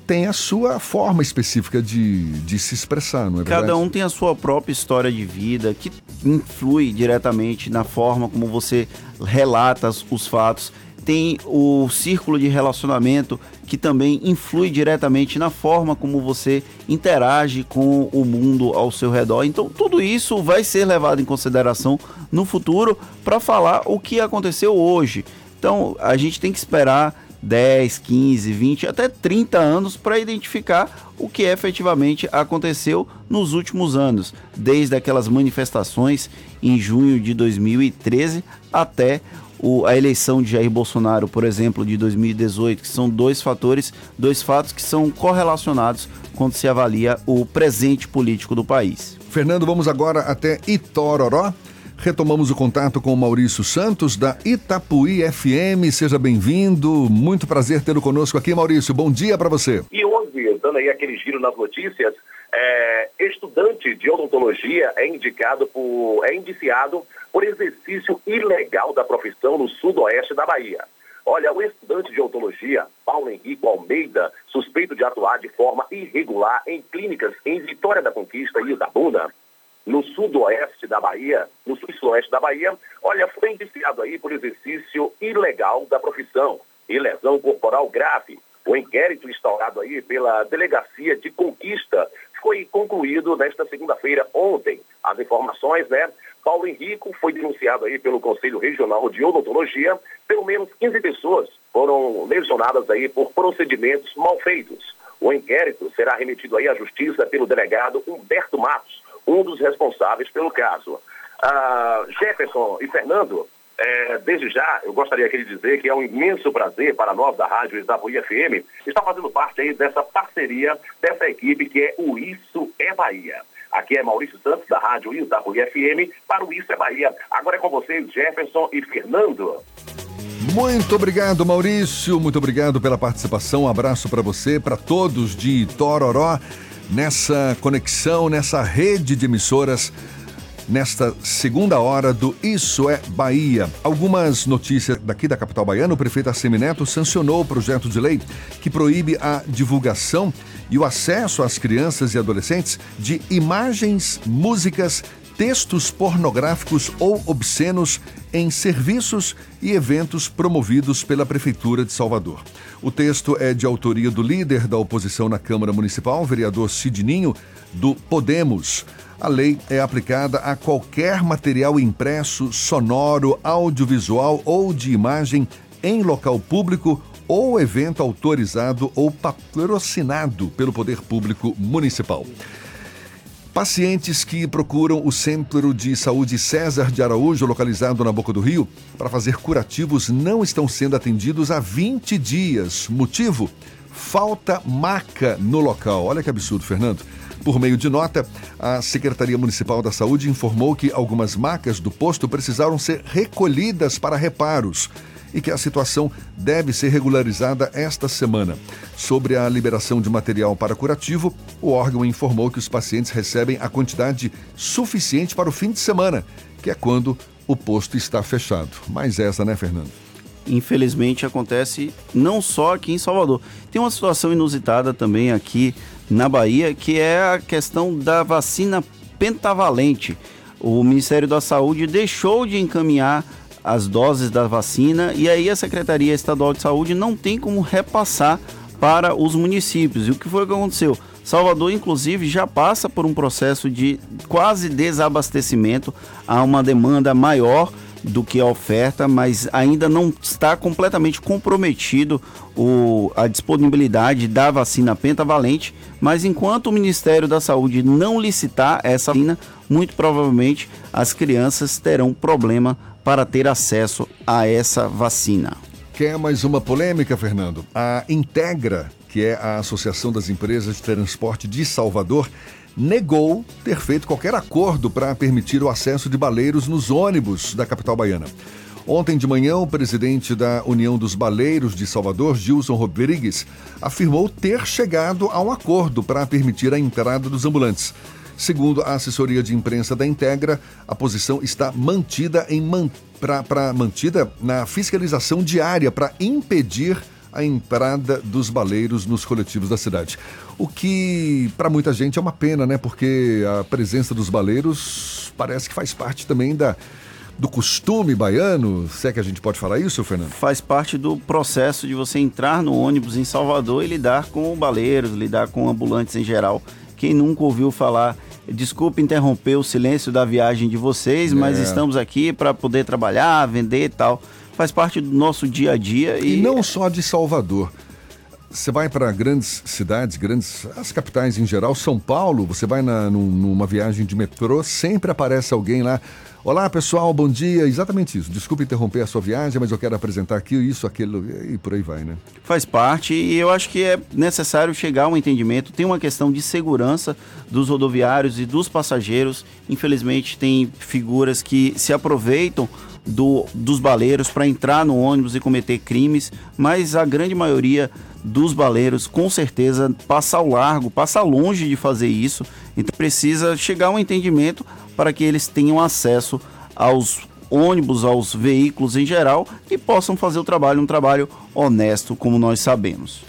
tem a sua forma específica de, de se expressar, não é Cada verdade? um tem a sua própria história de vida que influi diretamente na forma como você relata os fatos. Tem o círculo de relacionamento que também influi diretamente na forma como você interage com o mundo ao seu redor. Então, tudo isso vai ser levado em consideração no futuro para falar o que aconteceu hoje. Então, a gente tem que esperar 10, 15, 20, até 30 anos para identificar o que efetivamente aconteceu nos últimos anos, desde aquelas manifestações em junho de 2013 até o, a eleição de Jair Bolsonaro, por exemplo, de 2018, que são dois fatores, dois fatos que são correlacionados quando se avalia o presente político do país. Fernando, vamos agora até Itororó. Retomamos o contato com o Maurício Santos, da Itapuí FM. Seja bem-vindo. Muito prazer tê-lo conosco aqui, Maurício. Bom dia para você. E hoje, dando aí aquele giro nas notícias, é, estudante de odontologia é indicado por, é indiciado por exercício ilegal da profissão no sudoeste da Bahia. Olha, o estudante de odontologia, Paulo Henrique Almeida, suspeito de atuar de forma irregular em clínicas em Vitória da Conquista e Itabuna, no sudoeste da Bahia, no sul-oeste da Bahia, olha, foi indiciado aí por exercício ilegal da profissão e lesão corporal grave. O inquérito instaurado aí pela Delegacia de Conquista foi concluído nesta segunda-feira, ontem. As informações, né? Paulo Henrico foi denunciado aí pelo Conselho Regional de Odontologia. Pelo menos 15 pessoas foram lesionadas aí por procedimentos mal feitos. O inquérito será remetido aí à Justiça pelo delegado Humberto Matos, um dos responsáveis pelo caso. Ah, Jefferson e Fernando, é, desde já, eu gostaria aqui de dizer que é um imenso prazer para nós da Rádio Isabuí FM estar fazendo parte aí dessa parceria, dessa equipe que é o Isso é Bahia. Aqui é Maurício Santos, da Rádio Isabuí FM, para o Isso é Bahia. Agora é com vocês, Jefferson e Fernando. Muito obrigado, Maurício. Muito obrigado pela participação. Um abraço para você, para todos de Tororó, nessa conexão, nessa rede de emissoras nesta segunda hora do Isso é Bahia. Algumas notícias daqui da capital baiana. O prefeito Assemineto sancionou o projeto de lei que proíbe a divulgação e o acesso às crianças e adolescentes de imagens, músicas, textos pornográficos ou obscenos em serviços e eventos promovidos pela Prefeitura de Salvador. O texto é de autoria do líder da oposição na Câmara Municipal, vereador Sidninho, do Podemos. A lei é aplicada a qualquer material impresso, sonoro, audiovisual ou de imagem em local público ou evento autorizado ou patrocinado pelo poder público municipal. Pacientes que procuram o Centro de Saúde César de Araújo, localizado na Boca do Rio, para fazer curativos não estão sendo atendidos há 20 dias. Motivo? Falta maca no local. Olha que absurdo, Fernando. Por meio de nota, a Secretaria Municipal da Saúde informou que algumas macas do posto precisaram ser recolhidas para reparos e que a situação deve ser regularizada esta semana. Sobre a liberação de material para curativo, o órgão informou que os pacientes recebem a quantidade suficiente para o fim de semana, que é quando o posto está fechado. Mais essa, né, Fernando? Infelizmente acontece não só aqui em Salvador. Tem uma situação inusitada também aqui na Bahia, que é a questão da vacina pentavalente. O Ministério da Saúde deixou de encaminhar as doses da vacina e aí a Secretaria Estadual de Saúde não tem como repassar para os municípios. E o que foi que aconteceu? Salvador, inclusive, já passa por um processo de quase desabastecimento, há uma demanda maior do que a oferta, mas ainda não está completamente comprometido o, a disponibilidade da vacina pentavalente. Mas enquanto o Ministério da Saúde não licitar essa vacina, muito provavelmente as crianças terão problema para ter acesso a essa vacina. Quer mais uma polêmica, Fernando? A Integra, que é a Associação das Empresas de Transporte de Salvador, negou ter feito qualquer acordo para permitir o acesso de baleiros nos ônibus da capital baiana. Ontem de manhã, o presidente da União dos Baleiros de Salvador, Gilson Rodrigues, afirmou ter chegado a um acordo para permitir a entrada dos ambulantes. Segundo a assessoria de imprensa da Integra, a posição está mantida, em man, pra, pra, mantida na fiscalização diária para impedir a entrada dos baleiros nos coletivos da cidade. O que para muita gente é uma pena, né? Porque a presença dos baleiros parece que faz parte também da do costume baiano, se é que a gente pode falar isso, Fernando? Faz parte do processo de você entrar no ônibus em Salvador e lidar com baleiros, lidar com ambulantes em geral. Quem nunca ouviu falar Desculpe interromper o silêncio da viagem de vocês, mas é. estamos aqui para poder trabalhar, vender e tal. Faz parte do nosso dia a dia. E, e não só de Salvador. Você vai para grandes cidades, grandes as capitais em geral, São Paulo, você vai na, numa viagem de metrô, sempre aparece alguém lá. Olá pessoal, bom dia. Exatamente isso. Desculpe interromper a sua viagem, mas eu quero apresentar aqui isso, aquilo e por aí vai, né? Faz parte e eu acho que é necessário chegar a um entendimento. Tem uma questão de segurança dos rodoviários e dos passageiros. Infelizmente, tem figuras que se aproveitam do, dos baleiros para entrar no ônibus e cometer crimes, mas a grande maioria dos baleiros, com certeza, passa ao largo, passa longe de fazer isso. Então precisa chegar a um entendimento para que eles tenham acesso aos ônibus, aos veículos em geral e possam fazer o trabalho, um trabalho honesto, como nós sabemos.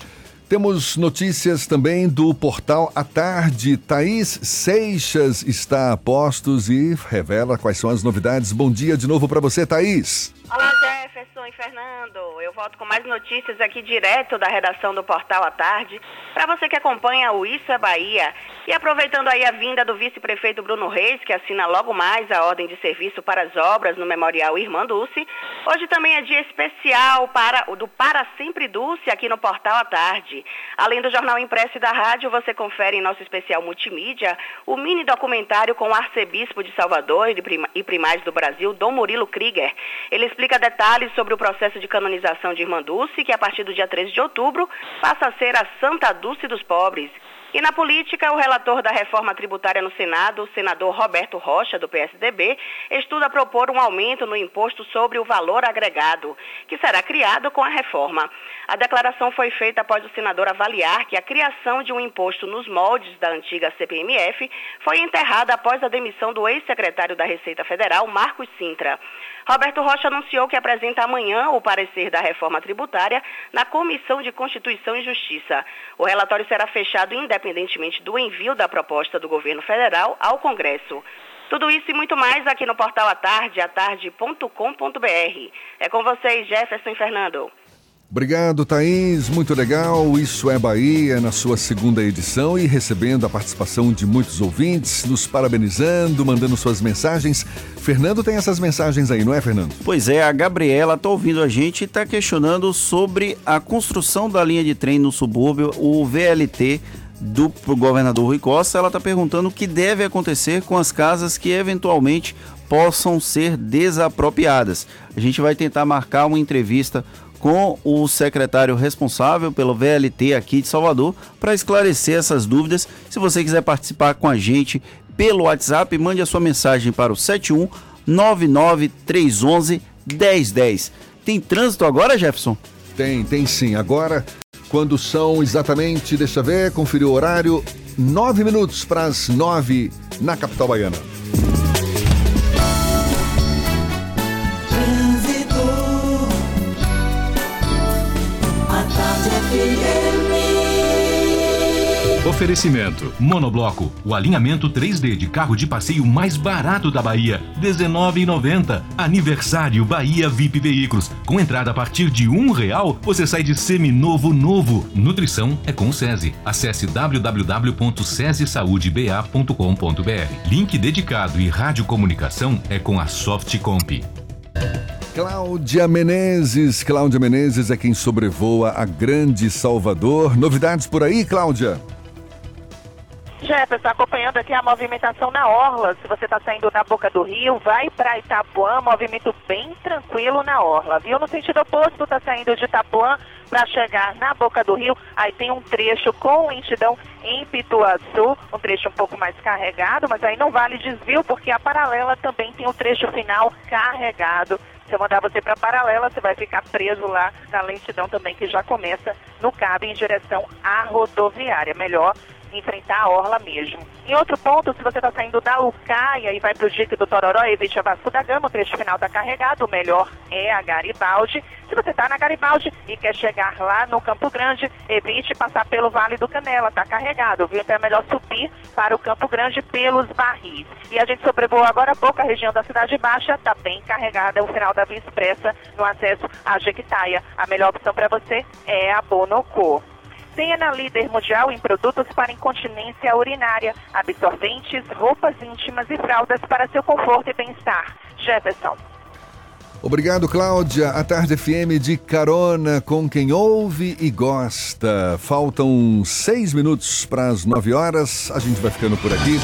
Temos notícias também do portal A Tarde. Thaís Seixas está a postos e revela quais são as novidades. Bom dia de novo para você, Thaís. Olá, Jefferson e Fernando. Eu volto com mais notícias aqui direto da redação do Portal à Tarde. Para você que acompanha o Isso é Bahia. E aproveitando aí a vinda do vice-prefeito Bruno Reis, que assina logo mais a ordem de serviço para as obras no Memorial Irmã Dulce, hoje também é dia especial para do Para Sempre Dulce aqui no Portal à Tarde. Além do jornal impresso e da rádio, você confere em nosso especial multimídia o mini documentário com o arcebispo de Salvador e primaz do Brasil, Dom Murilo Krieger. Ele explica detalhes sobre o processo de canonização de Irmã Dulce, que a partir do dia 13 de outubro passa a ser a Santa Dulce dos Pobres. E na política, o relator da reforma tributária no Senado, o senador Roberto Rocha, do PSDB, estuda propor um aumento no imposto sobre o valor agregado, que será criado com a reforma. A declaração foi feita após o senador avaliar que a criação de um imposto nos moldes da antiga CPMF foi enterrada após a demissão do ex-secretário da Receita Federal, Marcos Sintra. Roberto Rocha anunciou que apresenta amanhã o parecer da reforma tributária na Comissão de Constituição e Justiça. O relatório será fechado independentemente do envio da proposta do governo federal ao Congresso. Tudo isso e muito mais aqui no portal A Tarde, atarde.com.br. É com vocês, Jefferson e Fernando. Obrigado, Thaís. Muito legal. Isso é Bahia na sua segunda edição e recebendo a participação de muitos ouvintes, nos parabenizando, mandando suas mensagens. Fernando tem essas mensagens aí, não é, Fernando? Pois é, a Gabriela está ouvindo a gente e está questionando sobre a construção da linha de trem no subúrbio, o VLT do governador Rui Costa. Ela está perguntando o que deve acontecer com as casas que eventualmente possam ser desapropriadas. A gente vai tentar marcar uma entrevista com o secretário responsável pelo VLT aqui de Salvador para esclarecer essas dúvidas. Se você quiser participar com a gente pelo WhatsApp, mande a sua mensagem para o 71 99311 1010. Tem trânsito agora, Jefferson? Tem, tem sim. Agora, quando são exatamente, deixa eu ver, conferir o horário, nove minutos para as nove na capital baiana. Oferecimento: Monobloco, o alinhamento 3D de carro de passeio mais barato da Bahia, R$19,90. Aniversário Bahia VIP Veículos. Com entrada a partir de um real, você sai de seminovo novo. Nutrição é com o SESI. Acesse www.sesesaudeba.com.br. Link dedicado e radiocomunicação é com a Softcomp. Cláudia Menezes. Cláudia Menezes é quem sobrevoa a Grande Salvador. Novidades por aí, Cláudia? Jefferson, acompanhando aqui a movimentação na Orla. Se você está saindo na boca do rio, vai para Itapuã, movimento bem tranquilo na Orla, viu? No sentido oposto, está saindo de Itapuã para chegar na boca do rio. Aí tem um trecho com lentidão em Pituaçu, um trecho um pouco mais carregado, mas aí não vale desvio, porque a paralela também tem o trecho final carregado. Se eu mandar você para paralela, você vai ficar preso lá na lentidão também, que já começa no cabo em direção à rodoviária. Melhor enfrentar a orla mesmo. Em outro ponto, se você está saindo da Lucaia e vai para o dique do Tororó, evite a Vasco da Gama, o trecho final está carregado, o melhor é a Garibaldi. Se você está na Garibaldi e quer chegar lá no Campo Grande, evite passar pelo Vale do Canela, está carregado, viu? Então é melhor subir para o Campo Grande pelos barris. E a gente sobrevoou agora há pouco a região da Cidade Baixa, está bem carregada, o final da Via Expressa no acesso à Jequitaia. A melhor opção para você é a Bonocô. Tenha na líder mundial em produtos para incontinência urinária, absorventes, roupas íntimas e fraldas para seu conforto e bem-estar. Jefferson. Obrigado, Cláudia. A Tarde FM de carona com quem ouve e gosta. Faltam seis minutos para as nove horas. A gente vai ficando por aqui.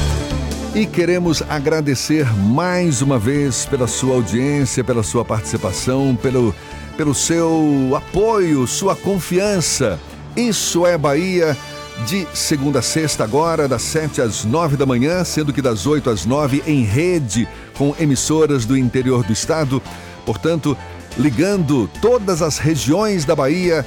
E queremos agradecer mais uma vez pela sua audiência, pela sua participação, pelo, pelo seu apoio, sua confiança. Isso é Bahia, de segunda a sexta, agora, das sete às nove da manhã, sendo que das oito às nove em rede com emissoras do interior do estado. Portanto, ligando todas as regiões da Bahia.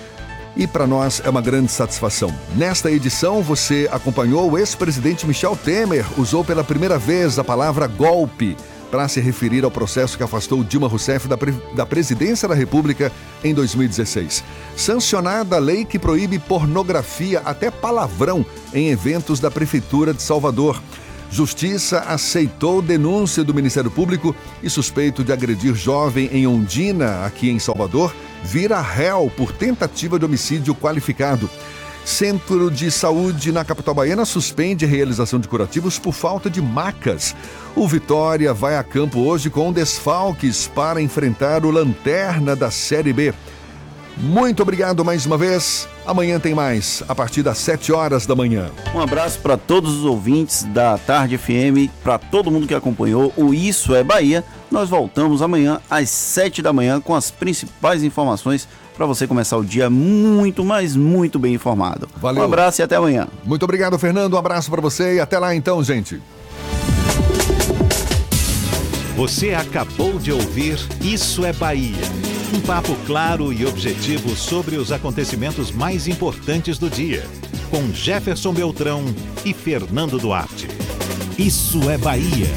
E para nós é uma grande satisfação. Nesta edição, você acompanhou o ex-presidente Michel Temer, usou pela primeira vez a palavra golpe para se referir ao processo que afastou Dilma Rousseff da, pre da presidência da República em 2016. Sancionada a lei que proíbe pornografia, até palavrão, em eventos da Prefeitura de Salvador. Justiça aceitou denúncia do Ministério Público e suspeito de agredir jovem em Ondina, aqui em Salvador, vira réu por tentativa de homicídio qualificado. Centro de Saúde na capital baiana suspende realização de curativos por falta de macas. O Vitória vai a campo hoje com desfalques para enfrentar o Lanterna da Série B. Muito obrigado mais uma vez. Amanhã tem mais, a partir das 7 horas da manhã. Um abraço para todos os ouvintes da Tarde FM, para todo mundo que acompanhou o Isso é Bahia. Nós voltamos amanhã às 7 da manhã com as principais informações para você começar o dia muito, mas muito bem informado. Valeu. Um abraço e até amanhã. Muito obrigado, Fernando. Um abraço para você e até lá então, gente. Você acabou de ouvir Isso é Bahia. Um papo claro e objetivo sobre os acontecimentos mais importantes do dia, com Jefferson Beltrão e Fernando Duarte. Isso é Bahia.